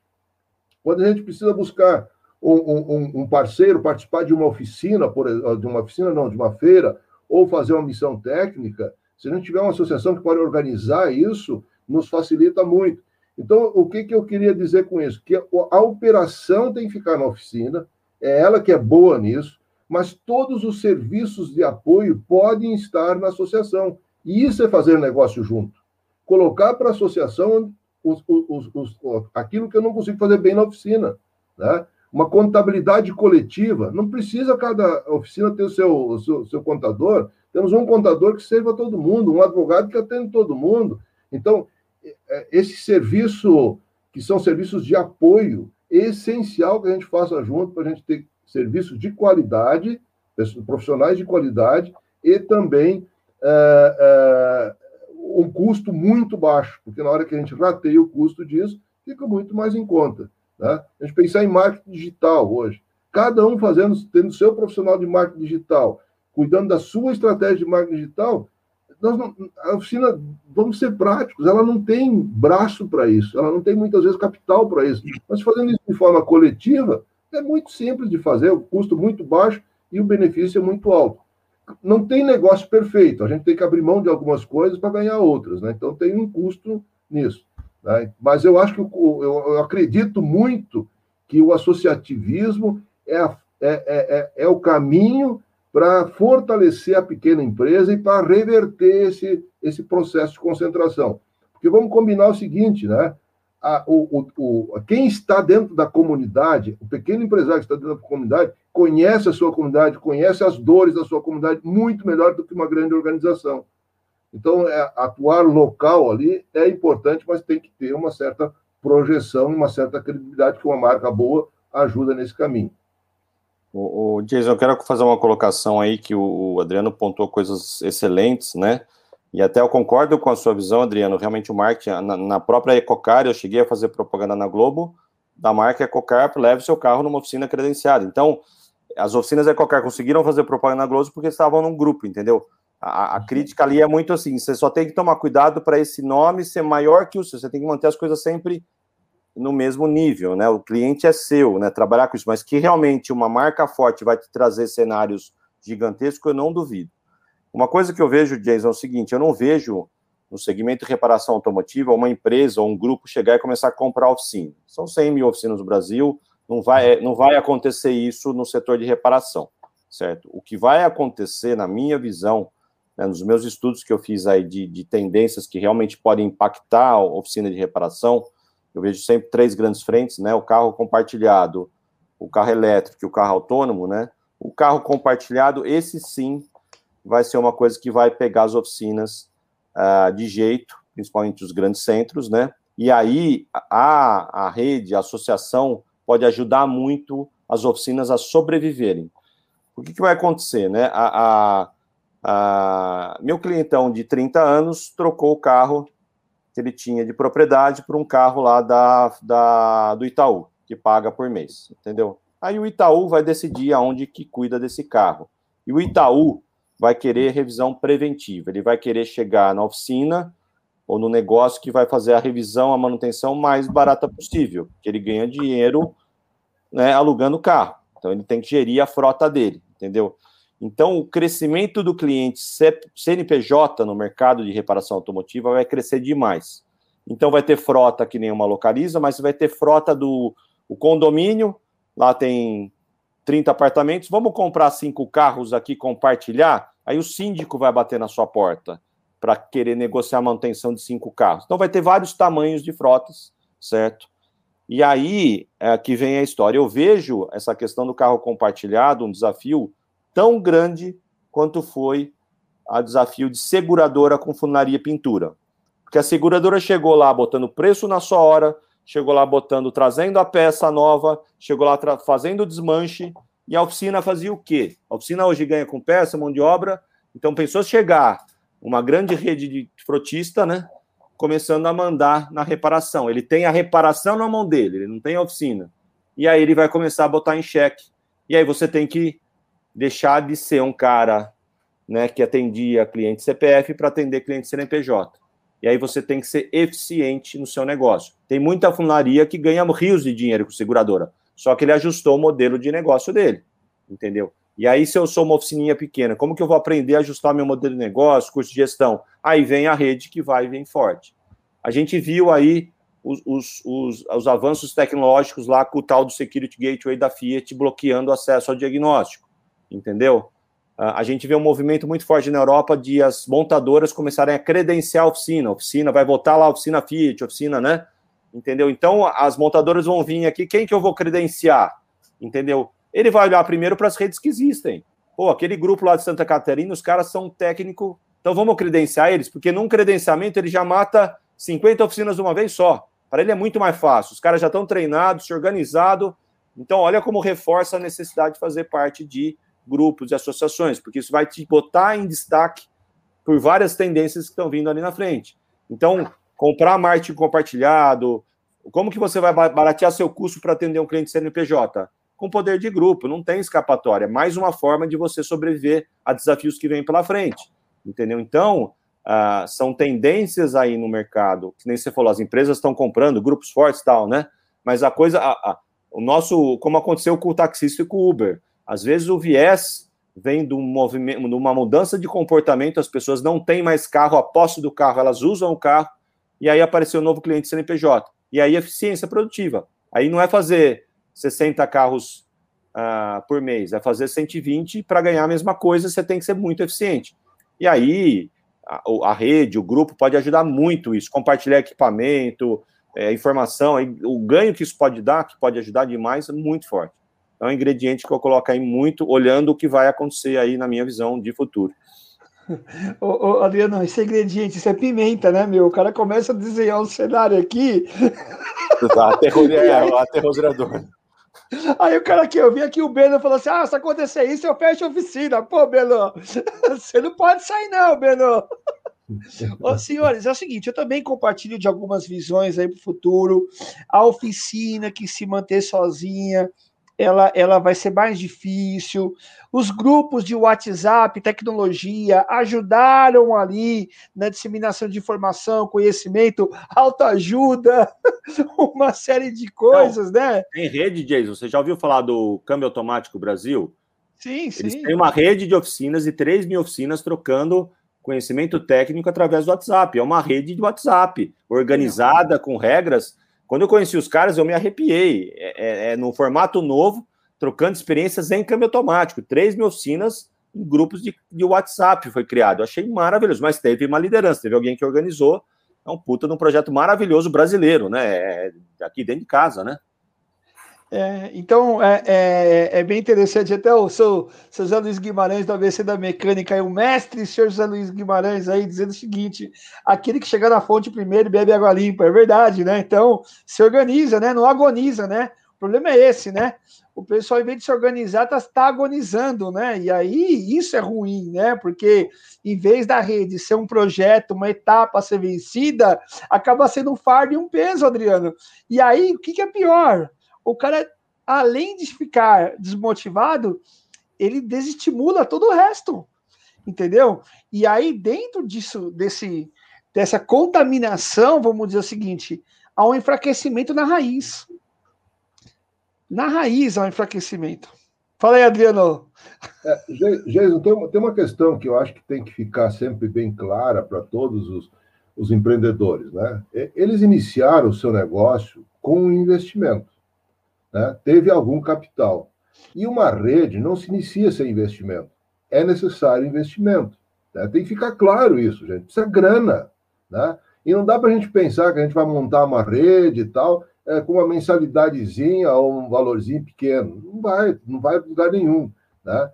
Quando a gente precisa buscar um, um, um, parceiro, participar de uma oficina, por, de uma oficina não, de uma feira, ou fazer uma missão técnica, se a gente tiver uma associação que pode organizar isso, nos facilita muito. Então, o que, que eu queria dizer com isso? Que a, a operação tem que ficar na oficina, é ela que é boa nisso, mas todos os serviços de apoio podem estar na associação. E isso é fazer negócio junto. Colocar para a associação os, os, os, aquilo que eu não consigo fazer bem na oficina. Né? Uma contabilidade coletiva, não precisa cada oficina ter o seu, o seu, seu contador, temos um contador que serva todo mundo, um advogado que atende todo mundo. Então, esse serviço, que são serviços de apoio, é essencial que a gente faça junto para a gente ter serviços de qualidade, profissionais de qualidade e também é, é, um custo muito baixo, porque na hora que a gente rateia o custo disso, fica muito mais em conta. Né? A gente pensar em marketing digital hoje. Cada um fazendo, tendo seu profissional de marketing digital, cuidando da sua estratégia de marketing digital, nós não, a oficina, vamos ser práticos, ela não tem braço para isso, ela não tem muitas vezes capital para isso. Mas fazendo isso de forma coletiva, é muito simples de fazer, o custo muito baixo e o benefício é muito alto não tem negócio perfeito, a gente tem que abrir mão de algumas coisas para ganhar outras, né? Então tem um custo nisso. Né? Mas eu acho que eu, eu, acredito muito que o associativismo é, é, é, é, é o caminho para fortalecer a pequena empresa e para reverter esse, esse processo de concentração. Porque vamos combinar o seguinte, né? a, o, o, quem está dentro da comunidade, o pequeno empresário que está dentro da comunidade, conhece a sua comunidade, conhece as dores da sua comunidade muito melhor do que uma grande organização. Então, é, atuar local ali é importante, mas tem que ter uma certa projeção, uma certa credibilidade que uma marca boa ajuda nesse caminho. O, o Jason, eu quero fazer uma colocação aí que o Adriano pontuou coisas excelentes, né? E até eu concordo com a sua visão, Adriano. Realmente o marketing, na, na própria Ecocar, eu cheguei a fazer propaganda na Globo, da marca Ecocar, leve seu carro numa oficina credenciada. Então, as oficinas Ecocar conseguiram fazer propaganda na Globo porque estavam num grupo, entendeu? A, a uhum. crítica ali é muito assim: você só tem que tomar cuidado para esse nome ser maior que o seu, você tem que manter as coisas sempre no mesmo nível, né? O cliente é seu, né? Trabalhar com isso, mas que realmente uma marca forte vai te trazer cenários gigantescos, eu não duvido. Uma coisa que eu vejo, Jason, é o seguinte: eu não vejo no segmento de reparação automotiva uma empresa ou um grupo chegar e começar a comprar oficina. São 100 mil oficinas no Brasil, não vai, não vai acontecer isso no setor de reparação, certo? O que vai acontecer, na minha visão, né, nos meus estudos que eu fiz aí de, de tendências que realmente podem impactar a oficina de reparação, eu vejo sempre três grandes frentes, né? O carro compartilhado, o carro elétrico e o carro autônomo, né? O carro compartilhado, esse sim vai ser uma coisa que vai pegar as oficinas uh, de jeito, principalmente os grandes centros, né? E aí a, a rede, a associação, pode ajudar muito as oficinas a sobreviverem. O que, que vai acontecer, né? A, a, a, meu clientão de 30 anos trocou o carro que ele tinha de propriedade por um carro lá da, da, do Itaú, que paga por mês, entendeu? Aí o Itaú vai decidir aonde que cuida desse carro. E o Itaú vai querer revisão preventiva. Ele vai querer chegar na oficina ou no negócio que vai fazer a revisão, a manutenção mais barata possível, que ele ganha dinheiro né, alugando o carro. Então ele tem que gerir a frota dele, entendeu? Então o crescimento do cliente CNPJ no mercado de reparação automotiva vai crescer demais. Então vai ter frota que nem uma localiza, mas vai ter frota do o condomínio, lá tem 30 apartamentos, vamos comprar cinco carros aqui, compartilhar, aí o síndico vai bater na sua porta para querer negociar a manutenção de cinco carros. Então vai ter vários tamanhos de frotas, certo? E aí é que vem a história. Eu vejo essa questão do carro compartilhado um desafio tão grande quanto foi a desafio de seguradora com funaria pintura. Porque a seguradora chegou lá botando preço na sua hora, chegou lá botando, trazendo a peça nova, chegou lá fazendo o desmanche, e a oficina fazia o quê? A oficina hoje ganha com peça, mão de obra, então pensou chegar uma grande rede de frotista, né? Começando a mandar na reparação. Ele tem a reparação na mão dele, ele não tem a oficina. E aí ele vai começar a botar em xeque. E aí você tem que deixar de ser um cara né, que atendia cliente CPF para atender cliente CNPJ. E aí você tem que ser eficiente no seu negócio. Tem muita funilaria que ganha rios de dinheiro com seguradora, só que ele ajustou o modelo de negócio dele, entendeu? E aí, se eu sou uma oficininha pequena, como que eu vou aprender a ajustar meu modelo de negócio, curso de gestão? Aí vem a rede que vai e vem forte. A gente viu aí os, os, os, os avanços tecnológicos lá com o tal do Security Gateway da Fiat bloqueando acesso ao diagnóstico, entendeu? A gente vê um movimento muito forte na Europa de as montadoras começarem a credenciar a oficina. A oficina vai voltar lá, oficina Fiat, oficina, né? Entendeu? Então, as montadoras vão vir aqui, quem que eu vou credenciar? Entendeu? ele vai olhar primeiro para as redes que existem. Pô, aquele grupo lá de Santa Catarina, os caras são técnico, então vamos credenciar eles, porque num credenciamento ele já mata 50 oficinas de uma vez só. Para ele é muito mais fácil. Os caras já estão treinados, se organizados. Então, olha como reforça a necessidade de fazer parte de grupos e associações, porque isso vai te botar em destaque por várias tendências que estão vindo ali na frente. Então, comprar marketing compartilhado, como que você vai baratear seu custo para atender um cliente CNPJ? com poder de grupo, não tem escapatória. É mais uma forma de você sobreviver a desafios que vêm pela frente, entendeu? Então, uh, são tendências aí no mercado, que nem você falou, as empresas estão comprando, grupos fortes e tal, né? Mas a coisa, a, a, o nosso, como aconteceu com o taxista e com o Uber, às vezes o viés vem de um movimento, de uma mudança de comportamento, as pessoas não têm mais carro, a posse do carro, elas usam o carro, e aí apareceu um novo cliente CNPJ. E aí eficiência produtiva. Aí não é fazer 60 carros uh, por mês, é fazer 120 para ganhar a mesma coisa, você tem que ser muito eficiente. E aí a, a rede, o grupo pode ajudar muito isso, compartilhar equipamento, é, informação, aí, o ganho que isso pode dar, que pode ajudar demais, é muito forte. É um ingrediente que eu coloco aí muito, olhando o que vai acontecer aí na minha visão de futuro. Ô, ô, Adriano, esse ingrediente, isso é pimenta, né, meu? O cara começa a desenhar um cenário aqui. Aterro, é, aterrorizador. Aí o cara aqui, eu vi aqui o Beno falou assim: ah, se acontecer isso, eu fecho a oficina. Pô, Beno, você não pode sair, não, Beno. Ô, senhores, é o seguinte, eu também compartilho de algumas visões aí para o futuro. A oficina que se manter sozinha, ela, ela vai ser mais difícil. Os grupos de WhatsApp, tecnologia, ajudaram ali na disseminação de informação, conhecimento, autoajuda, uma série de coisas, Não, né? Tem rede, Jason. Você já ouviu falar do câmbio automático Brasil? Sim, sim. Eles têm uma rede de oficinas e 3 mil oficinas trocando conhecimento técnico através do WhatsApp. É uma rede de WhatsApp, organizada, com regras quando eu conheci os caras, eu me arrepiei. É, é, é no formato novo, trocando experiências em câmbio automático. 3 mil oficinas em grupos de, de WhatsApp foi criado. Eu achei maravilhoso, mas teve uma liderança, teve alguém que organizou. É um puta de um projeto maravilhoso brasileiro, né? É, aqui dentro de casa, né? É, então é, é, é, bem interessante. Até o seu, seu José Luiz Guimarães, da ABC da Mecânica, e o mestre senhor José Luiz Guimarães aí dizendo o seguinte: aquele que chega na fonte primeiro bebe água limpa, é verdade, né? Então se organiza, né? Não agoniza, né? O problema é esse, né? O pessoal, em vez de se organizar, está tá agonizando, né? E aí isso é ruim, né? Porque em vez da rede ser um projeto, uma etapa a ser vencida, acaba sendo um fardo e um peso, Adriano. E aí, o que, que é pior? O cara, além de ficar desmotivado, ele desestimula todo o resto, entendeu? E aí, dentro disso, desse, dessa contaminação, vamos dizer o seguinte, há um enfraquecimento na raiz. Na raiz há um enfraquecimento. Fala aí, Adriano. É, tem uma, tem uma questão que eu acho que tem que ficar sempre bem clara para todos os, os empreendedores. Né? Eles iniciaram o seu negócio com um investimento. Né? Teve algum capital. E uma rede não se inicia sem investimento. É necessário investimento. Né? Tem que ficar claro isso, gente. Precisa grana. Né? E não dá para a gente pensar que a gente vai montar uma rede e tal, é, com uma mensalidadezinha ou um valorzinho pequeno. Não vai, não vai para lugar nenhum. Né?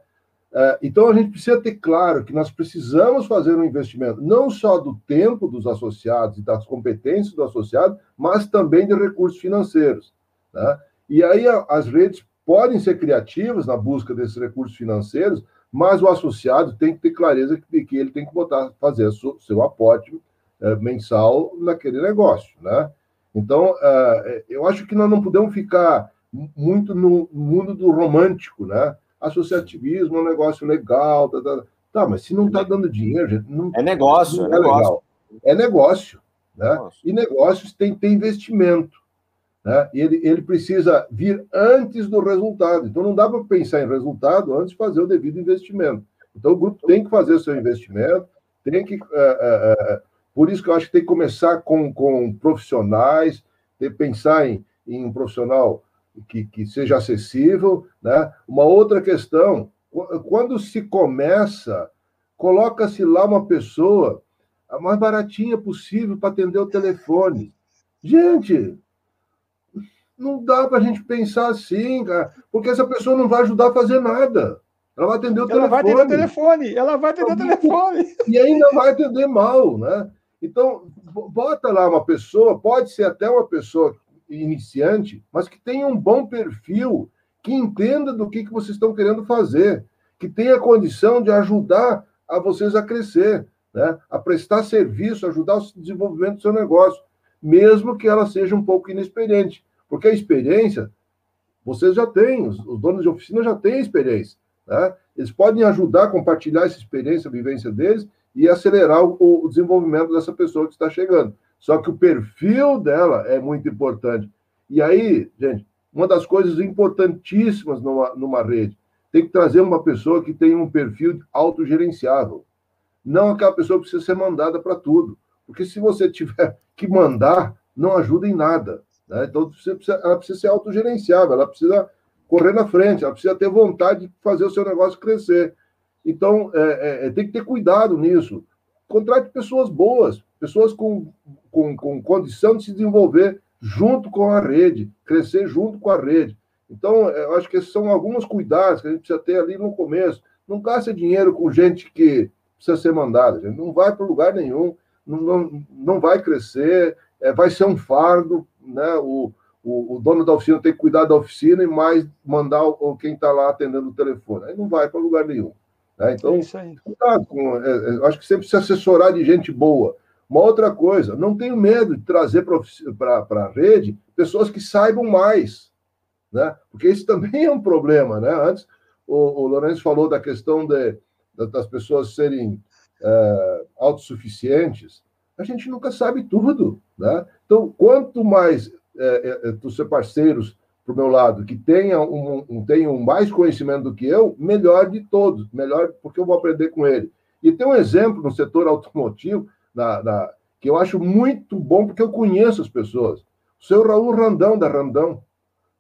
É, então a gente precisa ter claro que nós precisamos fazer um investimento, não só do tempo dos associados e das competências do associado, mas também de recursos financeiros. Né? E aí as redes podem ser criativas na busca desses recursos financeiros, mas o associado tem que ter clareza de que ele tem que botar, fazer seu, seu aporte é, mensal naquele negócio, né? Então, é, eu acho que nós não podemos ficar muito no mundo do romântico, né? Associativismo é um negócio legal, tá, tá, tá mas se não está dando dinheiro, gente, não, é negócio, não é, é negócio. legal. É negócio, né? E negócios tem que ter investimento. Né? Ele, ele precisa vir antes do resultado. Então, não dá para pensar em resultado antes de fazer o devido investimento. Então, o grupo tem que fazer o seu investimento, tem que. É, é, por isso que eu acho que tem que começar com, com profissionais, tem que pensar em, em um profissional que, que seja acessível. Né? Uma outra questão, quando se começa, coloca-se lá uma pessoa a mais baratinha possível para atender o telefone. Gente, não dá para a gente pensar assim, cara, porque essa pessoa não vai ajudar a fazer nada. Ela vai atender o ela telefone. Ela vai atender o telefone, ela vai atender o telefone. E ainda vai atender mal, né? Então, bota lá uma pessoa, pode ser até uma pessoa iniciante, mas que tenha um bom perfil, que entenda do que, que vocês estão querendo fazer, que tenha condição de ajudar a vocês a crescer, né? a prestar serviço, ajudar o desenvolvimento do seu negócio, mesmo que ela seja um pouco inexperiente. Porque a experiência, vocês já têm, os, os donos de oficina já têm experiência. Né? Eles podem ajudar a compartilhar essa experiência, a vivência deles e acelerar o, o desenvolvimento dessa pessoa que está chegando. Só que o perfil dela é muito importante. E aí, gente, uma das coisas importantíssimas numa, numa rede, tem que trazer uma pessoa que tenha um perfil autogerenciável. Não aquela pessoa que precisa ser mandada para tudo. Porque se você tiver que mandar, não ajuda em nada. Né? Então, precisa, ela precisa ser autogerenciável, ela precisa correr na frente, ela precisa ter vontade de fazer o seu negócio crescer. Então, é, é, é, tem que ter cuidado nisso. Contrate pessoas boas, pessoas com, com, com condição de se desenvolver junto com a rede, crescer junto com a rede. Então, é, eu acho que esses são alguns cuidados que a gente precisa ter ali no começo. Não gasta dinheiro com gente que precisa ser mandada, gente. não vai para lugar nenhum, não, não, não vai crescer, é, vai ser um fardo, né? O, o, o, dono da oficina tem que cuidar da oficina e mais mandar o, quem está lá atendendo o telefone. Aí não vai para lugar nenhum. Né? Então, é cuidado com. É, é, acho que sempre se assessorar de gente boa. Uma outra coisa, não tenho medo de trazer para a rede pessoas que saibam mais, né? Porque isso também é um problema, né? Antes o, o Lourenço falou da questão de, das pessoas serem é, autossuficientes a gente nunca sabe tudo, né? Então, quanto mais é, é, tu ser parceiros para o meu lado que tenham um, um, mais conhecimento do que eu, melhor de todos, melhor porque eu vou aprender com ele. E tem um exemplo no setor automotivo na, na, que eu acho muito bom porque eu conheço as pessoas. O seu Raul Randão, da Randão.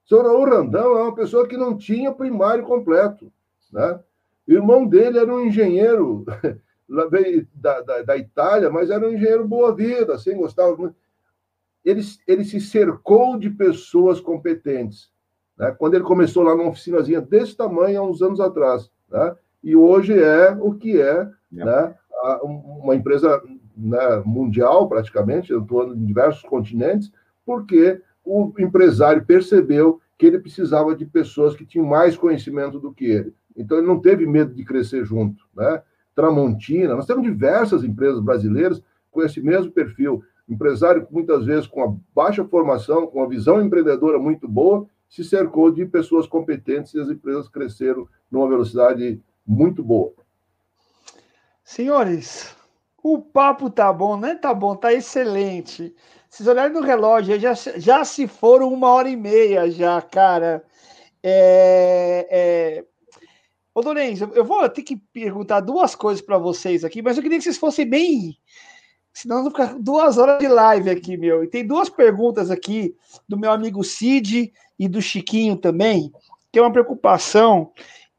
O seu Raul Randão é uma pessoa que não tinha primário completo. Né? O irmão dele era um engenheiro veio da, da, da, Itália, mas era um engenheiro boa vida, assim, gostava muito. Ele, ele se cercou de pessoas competentes. Né? Quando ele começou lá numa oficinazinha desse tamanho, há uns anos atrás. Né? E hoje é o que é, é. Né? uma empresa né, mundial, praticamente, atuando em diversos continentes, porque o empresário percebeu que ele precisava de pessoas que tinham mais conhecimento do que ele. Então, ele não teve medo de crescer junto. Né? Tramontina, nós temos diversas empresas brasileiras com esse mesmo perfil. Empresário, muitas vezes, com a baixa formação, com uma visão empreendedora muito boa, se cercou de pessoas competentes e as empresas cresceram numa velocidade muito boa. Senhores, O papo tá bom, né? Tá bom, tá excelente. Vocês olharem no relógio, já, já se foram uma hora e meia já, cara. É, é... Ô, Lourenço, eu vou ter que perguntar duas coisas para vocês aqui, mas eu queria que vocês fossem bem. Senão vou ficar duas horas de live aqui, meu. E tem duas perguntas aqui do meu amigo Cid e do Chiquinho também, que é uma preocupação.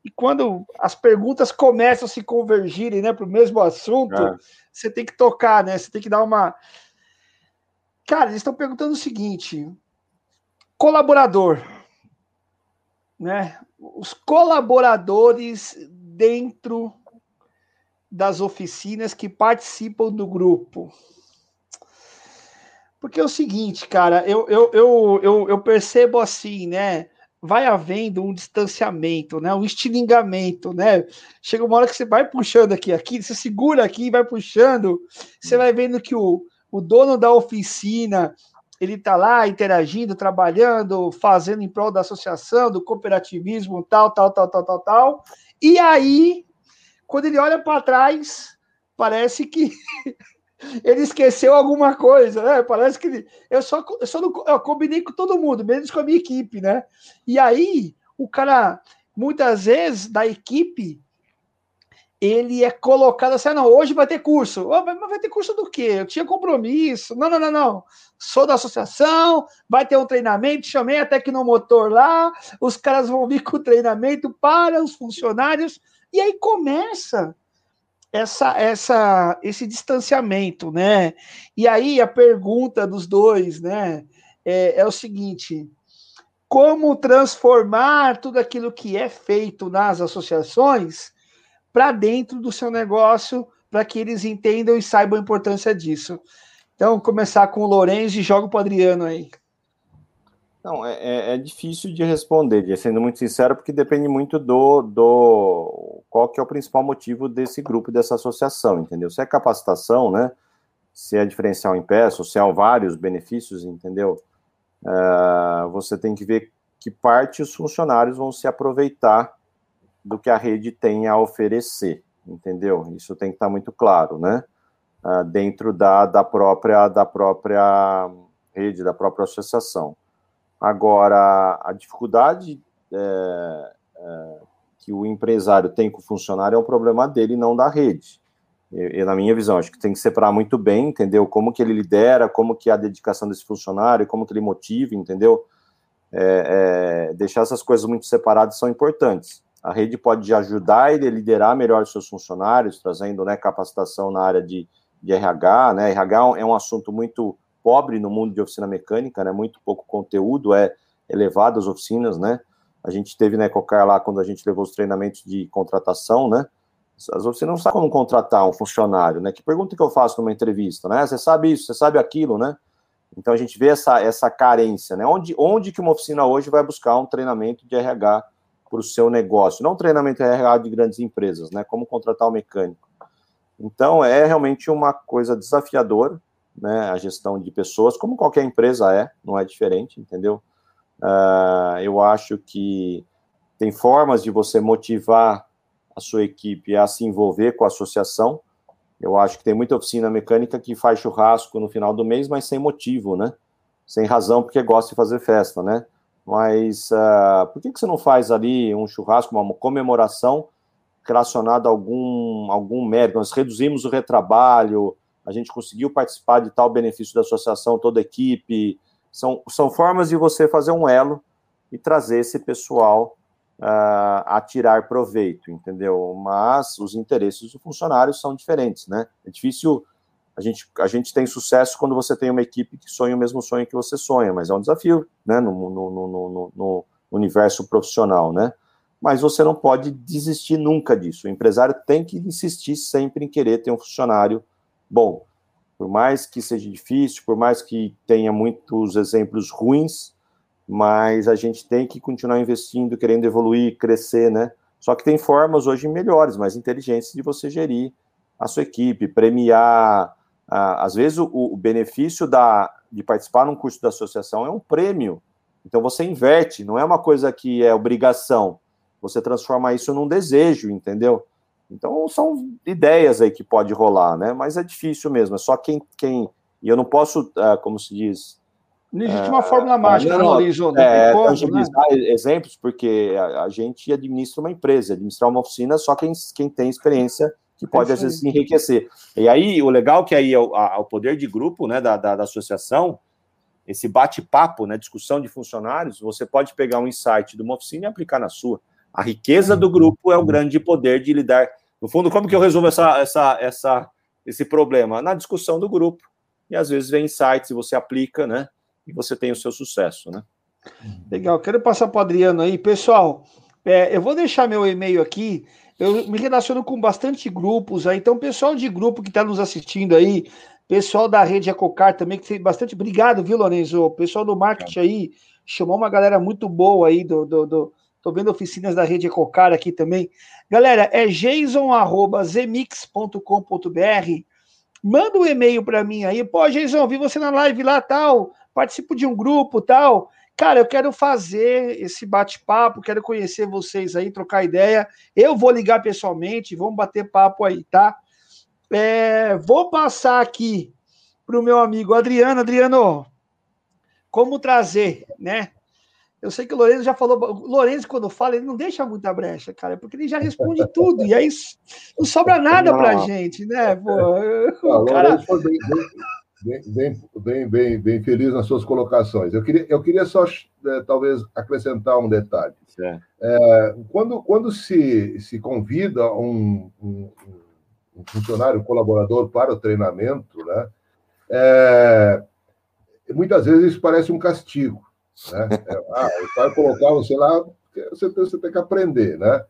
E quando as perguntas começam a se convergirem né, para o mesmo assunto, é. você tem que tocar, né? Você tem que dar uma. Cara, eles estão perguntando o seguinte: colaborador, né? Os colaboradores dentro das oficinas que participam do grupo. Porque é o seguinte, cara, eu, eu, eu, eu, eu percebo assim, né? Vai havendo um distanciamento, né? Um estilingamento, né? Chega uma hora que você vai puxando aqui, aqui, você segura aqui e vai puxando, você vai vendo que o, o dono da oficina ele está lá interagindo, trabalhando, fazendo em prol da associação, do cooperativismo, tal, tal, tal, tal, tal, tal. E aí, quando ele olha para trás, parece que ele esqueceu alguma coisa, né? Parece que ele, eu só, eu só não, eu combinei com todo mundo, menos com a minha equipe, né? E aí, o cara, muitas vezes, da equipe, ele é colocado assim, ah, não, hoje vai ter curso. Oh, mas vai ter curso do quê? Eu tinha compromisso. Não, não, não, não. Sou da associação, vai ter um treinamento, chamei a Tecnomotor lá, os caras vão vir com o treinamento para os funcionários, e aí começa essa, essa, esse distanciamento, né? E aí a pergunta dos dois, né, é, é o seguinte: como transformar tudo aquilo que é feito nas associações para dentro do seu negócio, para que eles entendam e saibam a importância disso. Então, começar com o Lourenço e jogo para o Adriano aí. Não, é, é, é, difícil de responder, sendo muito sincero, porque depende muito do, do qual que é o principal motivo desse grupo, dessa associação, entendeu? Se é capacitação, né? Se é diferencial em peça, se há vários benefícios, entendeu? Uh, você tem que ver que parte os funcionários vão se aproveitar do que a rede tem a oferecer, entendeu? Isso tem que estar muito claro, né? Ah, dentro da, da, própria, da própria rede, da própria associação. Agora, a dificuldade é, é, que o empresário tem com o funcionário é um problema dele, não da rede. E, na minha visão, acho que tem que separar muito bem, entendeu? Como que ele lidera, como que é a dedicação desse funcionário, como que ele motiva, entendeu? É, é deixar essas coisas muito separadas são importantes. A rede pode ajudar ele a liderar melhor os seus funcionários, trazendo né, capacitação na área de, de RH. Né? RH é um assunto muito pobre no mundo de oficina mecânica, né? muito pouco conteúdo é elevado às oficinas. Né? A gente teve na Ecocar lá quando a gente levou os treinamentos de contratação, né? As oficinas não sabem como contratar um funcionário, né? Que pergunta que eu faço numa entrevista, né? Você sabe isso, você sabe aquilo, né? Então a gente vê essa, essa carência, né? Onde, onde que uma oficina hoje vai buscar um treinamento de RH para o seu negócio, não treinamento RH de grandes empresas, né? Como contratar um mecânico. Então, é realmente uma coisa desafiadora, né? A gestão de pessoas, como qualquer empresa é, não é diferente, entendeu? Uh, eu acho que tem formas de você motivar a sua equipe a se envolver com a associação. Eu acho que tem muita oficina mecânica que faz churrasco no final do mês, mas sem motivo, né? Sem razão, porque gosta de fazer festa, né? Mas uh, por que, que você não faz ali um churrasco, uma comemoração relacionada a algum, algum mérito? Nós reduzimos o retrabalho, a gente conseguiu participar de tal benefício da associação, toda a equipe. São, são formas de você fazer um elo e trazer esse pessoal uh, a tirar proveito, entendeu? Mas os interesses do funcionário são diferentes, né? É difícil a gente, a gente tem sucesso quando você tem uma equipe que sonha o mesmo sonho que você sonha, mas é um desafio, né, no, no, no, no universo profissional, né? Mas você não pode desistir nunca disso. O empresário tem que insistir sempre em querer ter um funcionário bom. Por mais que seja difícil, por mais que tenha muitos exemplos ruins, mas a gente tem que continuar investindo, querendo evoluir, crescer, né? Só que tem formas hoje melhores, mais inteligentes de você gerir a sua equipe, premiar, ah, às vezes o, o, benefício da, de participar num curso da associação é um prêmio. Então você inverte, não é uma coisa que é obrigação. Você transforma isso num desejo, entendeu? Então, são ideias aí que pode rolar, né? Mas é difícil mesmo, é só quem, quem e eu não posso, uh, como se diz, não existe uma fórmula mágica, não, né, Não é, como, tangibilizar né? exemplos, porque a, a, gente administra uma empresa, administrar uma oficina só quem, quem tem experiência que pode, é às vezes, enriquecer. E aí, o legal é que aí é o, a, o poder de grupo né, da, da, da associação, esse bate-papo, né, discussão de funcionários, você pode pegar um insight de uma oficina e aplicar na sua. A riqueza do grupo é o grande poder de lidar. No fundo, como que eu resolvo essa, essa, essa, esse problema? Na discussão do grupo. E às vezes vem insights e você aplica, né? e você tem o seu sucesso, né? Legal, quero passar para o Adriano aí. Pessoal, é, eu vou deixar meu e-mail aqui. Eu me relaciono com bastante grupos aí, então, pessoal de grupo que está nos assistindo aí, pessoal da rede Ecocar também, que tem bastante. Obrigado, viu, Lorenzo? O pessoal do marketing aí chamou uma galera muito boa aí do. do, do... Tô vendo oficinas da rede Ecocar aqui também. Galera, é jason.zemix.com.br. Manda um e-mail para mim aí. Pô, Jason, vi você na live lá, tal participo de um grupo tal. Cara, eu quero fazer esse bate-papo, quero conhecer vocês aí, trocar ideia. Eu vou ligar pessoalmente, vamos bater papo aí, tá? É, vou passar aqui para o meu amigo Adriano. Adriano, como trazer, né? Eu sei que o Lourenço já falou. O Lourenço, quando fala, ele não deixa muita brecha, cara, porque ele já responde tudo. E aí não sobra nada para gente, né? Pô, o cara... foi bem, bem, bem, bem, bem, bem feliz nas suas colocações. Eu queria, eu queria só, é, talvez, acrescentar um detalhe. É, quando quando se, se convida um, um, um, funcionário, um colaborador para o treinamento, né, é, muitas vezes isso parece um castigo. Né? É, ah, vai colocar você lá, você, você tem que aprender, né?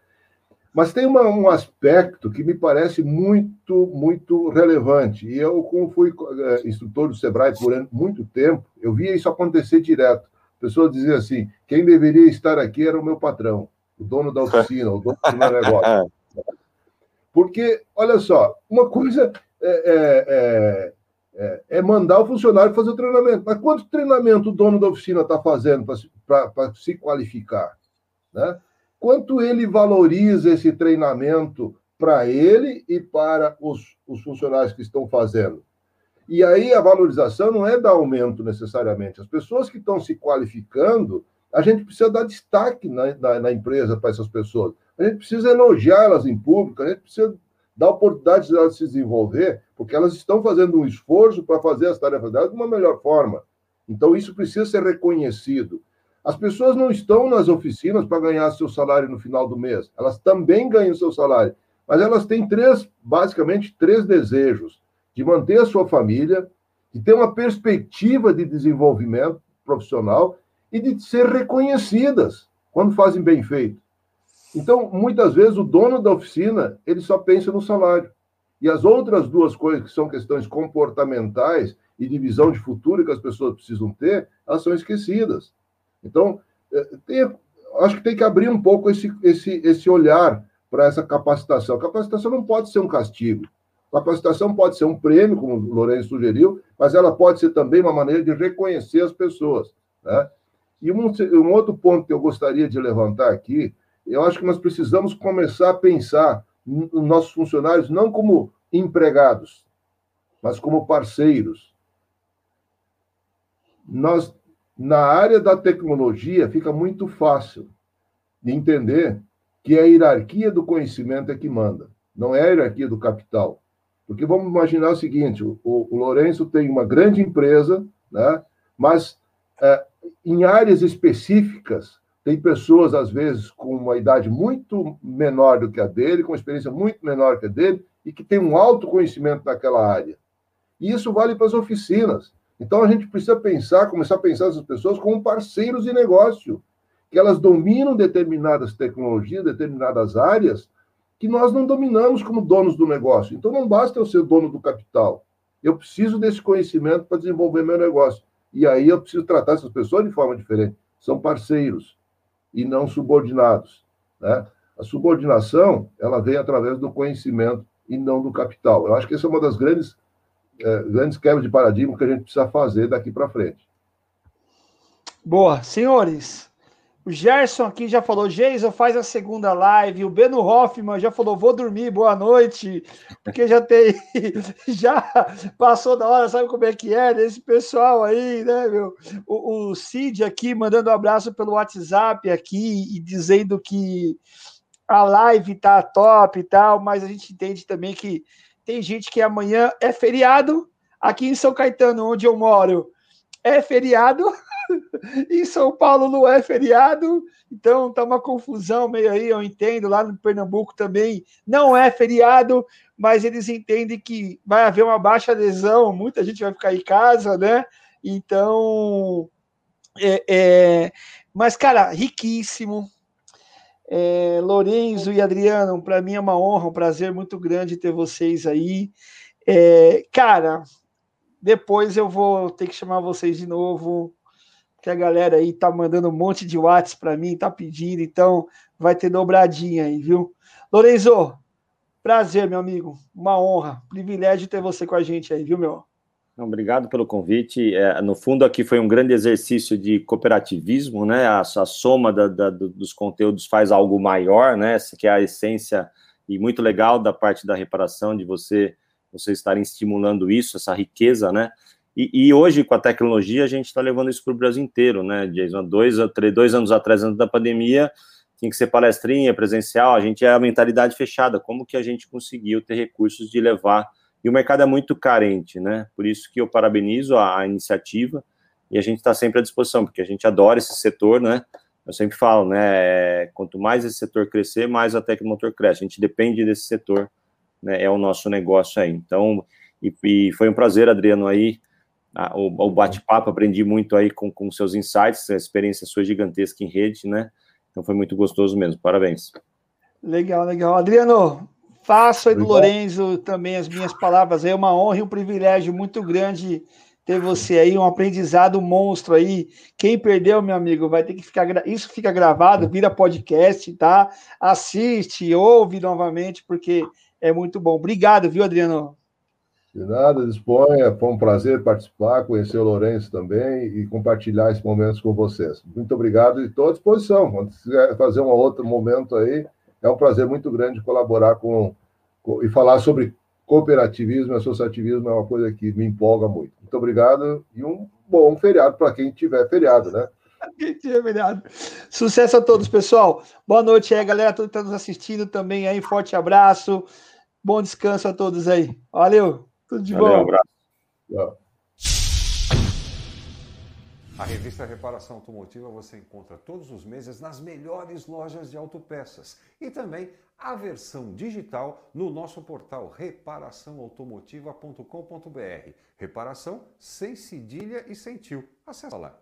Mas tem uma, um aspecto que me parece muito, muito relevante. E eu, como fui é, instrutor do Sebrae por muito tempo, eu via isso acontecer direto. Pessoas diziam assim: quem deveria estar aqui era o meu patrão, o dono da oficina, o dono do meu negócio. Porque, olha só, uma coisa é, é, é, é mandar o funcionário fazer o treinamento. Mas quanto treinamento o dono da oficina está fazendo para se qualificar? Né? quanto ele valoriza esse treinamento para ele e para os, os funcionários que estão fazendo. E aí a valorização não é dar aumento necessariamente. As pessoas que estão se qualificando, a gente precisa dar destaque na, na, na empresa para essas pessoas. A gente precisa elogiá-las em público, a gente precisa dar oportunidade de elas se desenvolver, porque elas estão fazendo um esforço para fazer as tarefas delas de uma melhor forma. Então, isso precisa ser reconhecido. As pessoas não estão nas oficinas para ganhar seu salário no final do mês. Elas também ganham seu salário. Mas elas têm três, basicamente, três desejos: de manter a sua família, de ter uma perspectiva de desenvolvimento profissional e de ser reconhecidas quando fazem bem feito. Então, muitas vezes, o dono da oficina, ele só pensa no salário. E as outras duas coisas, que são questões comportamentais e de visão de futuro que as pessoas precisam ter, elas são esquecidas. Então, é, tem, acho que tem que abrir um pouco esse, esse, esse olhar para essa capacitação. Capacitação não pode ser um castigo. Capacitação pode ser um prêmio, como o Lourenço sugeriu, mas ela pode ser também uma maneira de reconhecer as pessoas. Né? E um, um outro ponto que eu gostaria de levantar aqui, eu acho que nós precisamos começar a pensar nos nossos funcionários não como empregados, mas como parceiros. Nós na área da tecnologia, fica muito fácil de entender que a hierarquia do conhecimento é que manda, não é a hierarquia do capital. Porque vamos imaginar o seguinte: o, o Lourenço tem uma grande empresa, né, mas é, em áreas específicas, tem pessoas, às vezes, com uma idade muito menor do que a dele, com uma experiência muito menor que a dele, e que tem um alto conhecimento naquela área. E isso vale para as oficinas. Então a gente precisa pensar, começar a pensar essas pessoas como parceiros de negócio, que elas dominam determinadas tecnologias, determinadas áreas que nós não dominamos como donos do negócio. Então não basta eu ser dono do capital. Eu preciso desse conhecimento para desenvolver meu negócio. E aí eu preciso tratar essas pessoas de forma diferente. São parceiros e não subordinados. Né? A subordinação ela vem através do conhecimento e não do capital. Eu acho que essa é uma das grandes é, grandes quebras de paradigma que a gente precisa fazer daqui para frente. Boa. Senhores, O Gerson aqui já falou, Geison, faz a segunda live. O Beno Hoffman já falou, vou dormir, boa noite. Porque já tem, já passou da hora, sabe como é que é? Esse pessoal aí, né, meu? O, o Cid aqui mandando um abraço pelo WhatsApp aqui e dizendo que a live tá top e tal, mas a gente entende também que tem gente que amanhã é feriado. Aqui em São Caetano, onde eu moro, é feriado. em São Paulo não é feriado, então tá uma confusão meio aí, eu entendo. Lá no Pernambuco também não é feriado, mas eles entendem que vai haver uma baixa adesão, muita gente vai ficar em casa, né? Então, é, é... mas cara, riquíssimo. É, Lorenzo e Adriano, para mim é uma honra, um prazer muito grande ter vocês aí. É, cara, depois eu vou ter que chamar vocês de novo que a galera aí tá mandando um monte de watts para mim, tá pedindo, então vai ter dobradinha aí, viu? Lorenzo, prazer, meu amigo, uma honra, privilégio ter você com a gente aí, viu, meu? Obrigado pelo convite. É, no fundo, aqui foi um grande exercício de cooperativismo, né? A, a soma da, da, dos conteúdos faz algo maior, né? Essa que é a essência e muito legal da parte da reparação, de você, você estarem estimulando isso, essa riqueza, né? E, e, hoje, com a tecnologia, a gente está levando isso para o Brasil inteiro, né, Jason? Dois, três, dois anos atrás, antes da pandemia, tinha que ser palestrinha, presencial, a gente é a mentalidade fechada. Como que a gente conseguiu ter recursos de levar? E o mercado é muito carente, né? Por isso que eu parabenizo a, a iniciativa e a gente está sempre à disposição, porque a gente adora esse setor, né? Eu sempre falo, né? Quanto mais esse setor crescer, mais a Tecnomotor cresce. A gente depende desse setor, né? É o nosso negócio aí. Então, e, e foi um prazer, Adriano, aí o, o bate-papo, aprendi muito aí com, com seus insights, a experiência sua gigantesca em rede, né? Então foi muito gostoso mesmo, parabéns. Legal, legal. Adriano, faço aí do Lorenzo também as minhas palavras, é uma honra e um privilégio muito grande ter você aí, um aprendizado monstro aí. Quem perdeu, meu amigo, vai ter que ficar. Isso fica gravado, vira podcast, tá? Assiste, ouve novamente, porque é muito bom. Obrigado, viu, Adriano? De nada, disponha. Foi um prazer participar, conhecer o Lourenço também e compartilhar esses momentos com vocês. Muito obrigado e estou à disposição. Quando quiser fazer um outro momento aí, é um prazer muito grande colaborar com, com e falar sobre cooperativismo e associativismo é uma coisa que me empolga muito. Muito obrigado e um bom feriado para quem tiver feriado, né? Quem tiver feriado. Sucesso a todos, pessoal. Boa noite aí, galera. Todos que estão nos assistindo também aí. Forte abraço. Bom descanso a todos aí. Valeu. Tudo de Valeu, bom. Um abraço. A revista Reparação Automotiva você encontra todos os meses nas melhores lojas de autopeças e também a versão digital no nosso portal reparaçãoautomotiva.com.br. Reparação sem cedilha e sem tio. Acesse lá.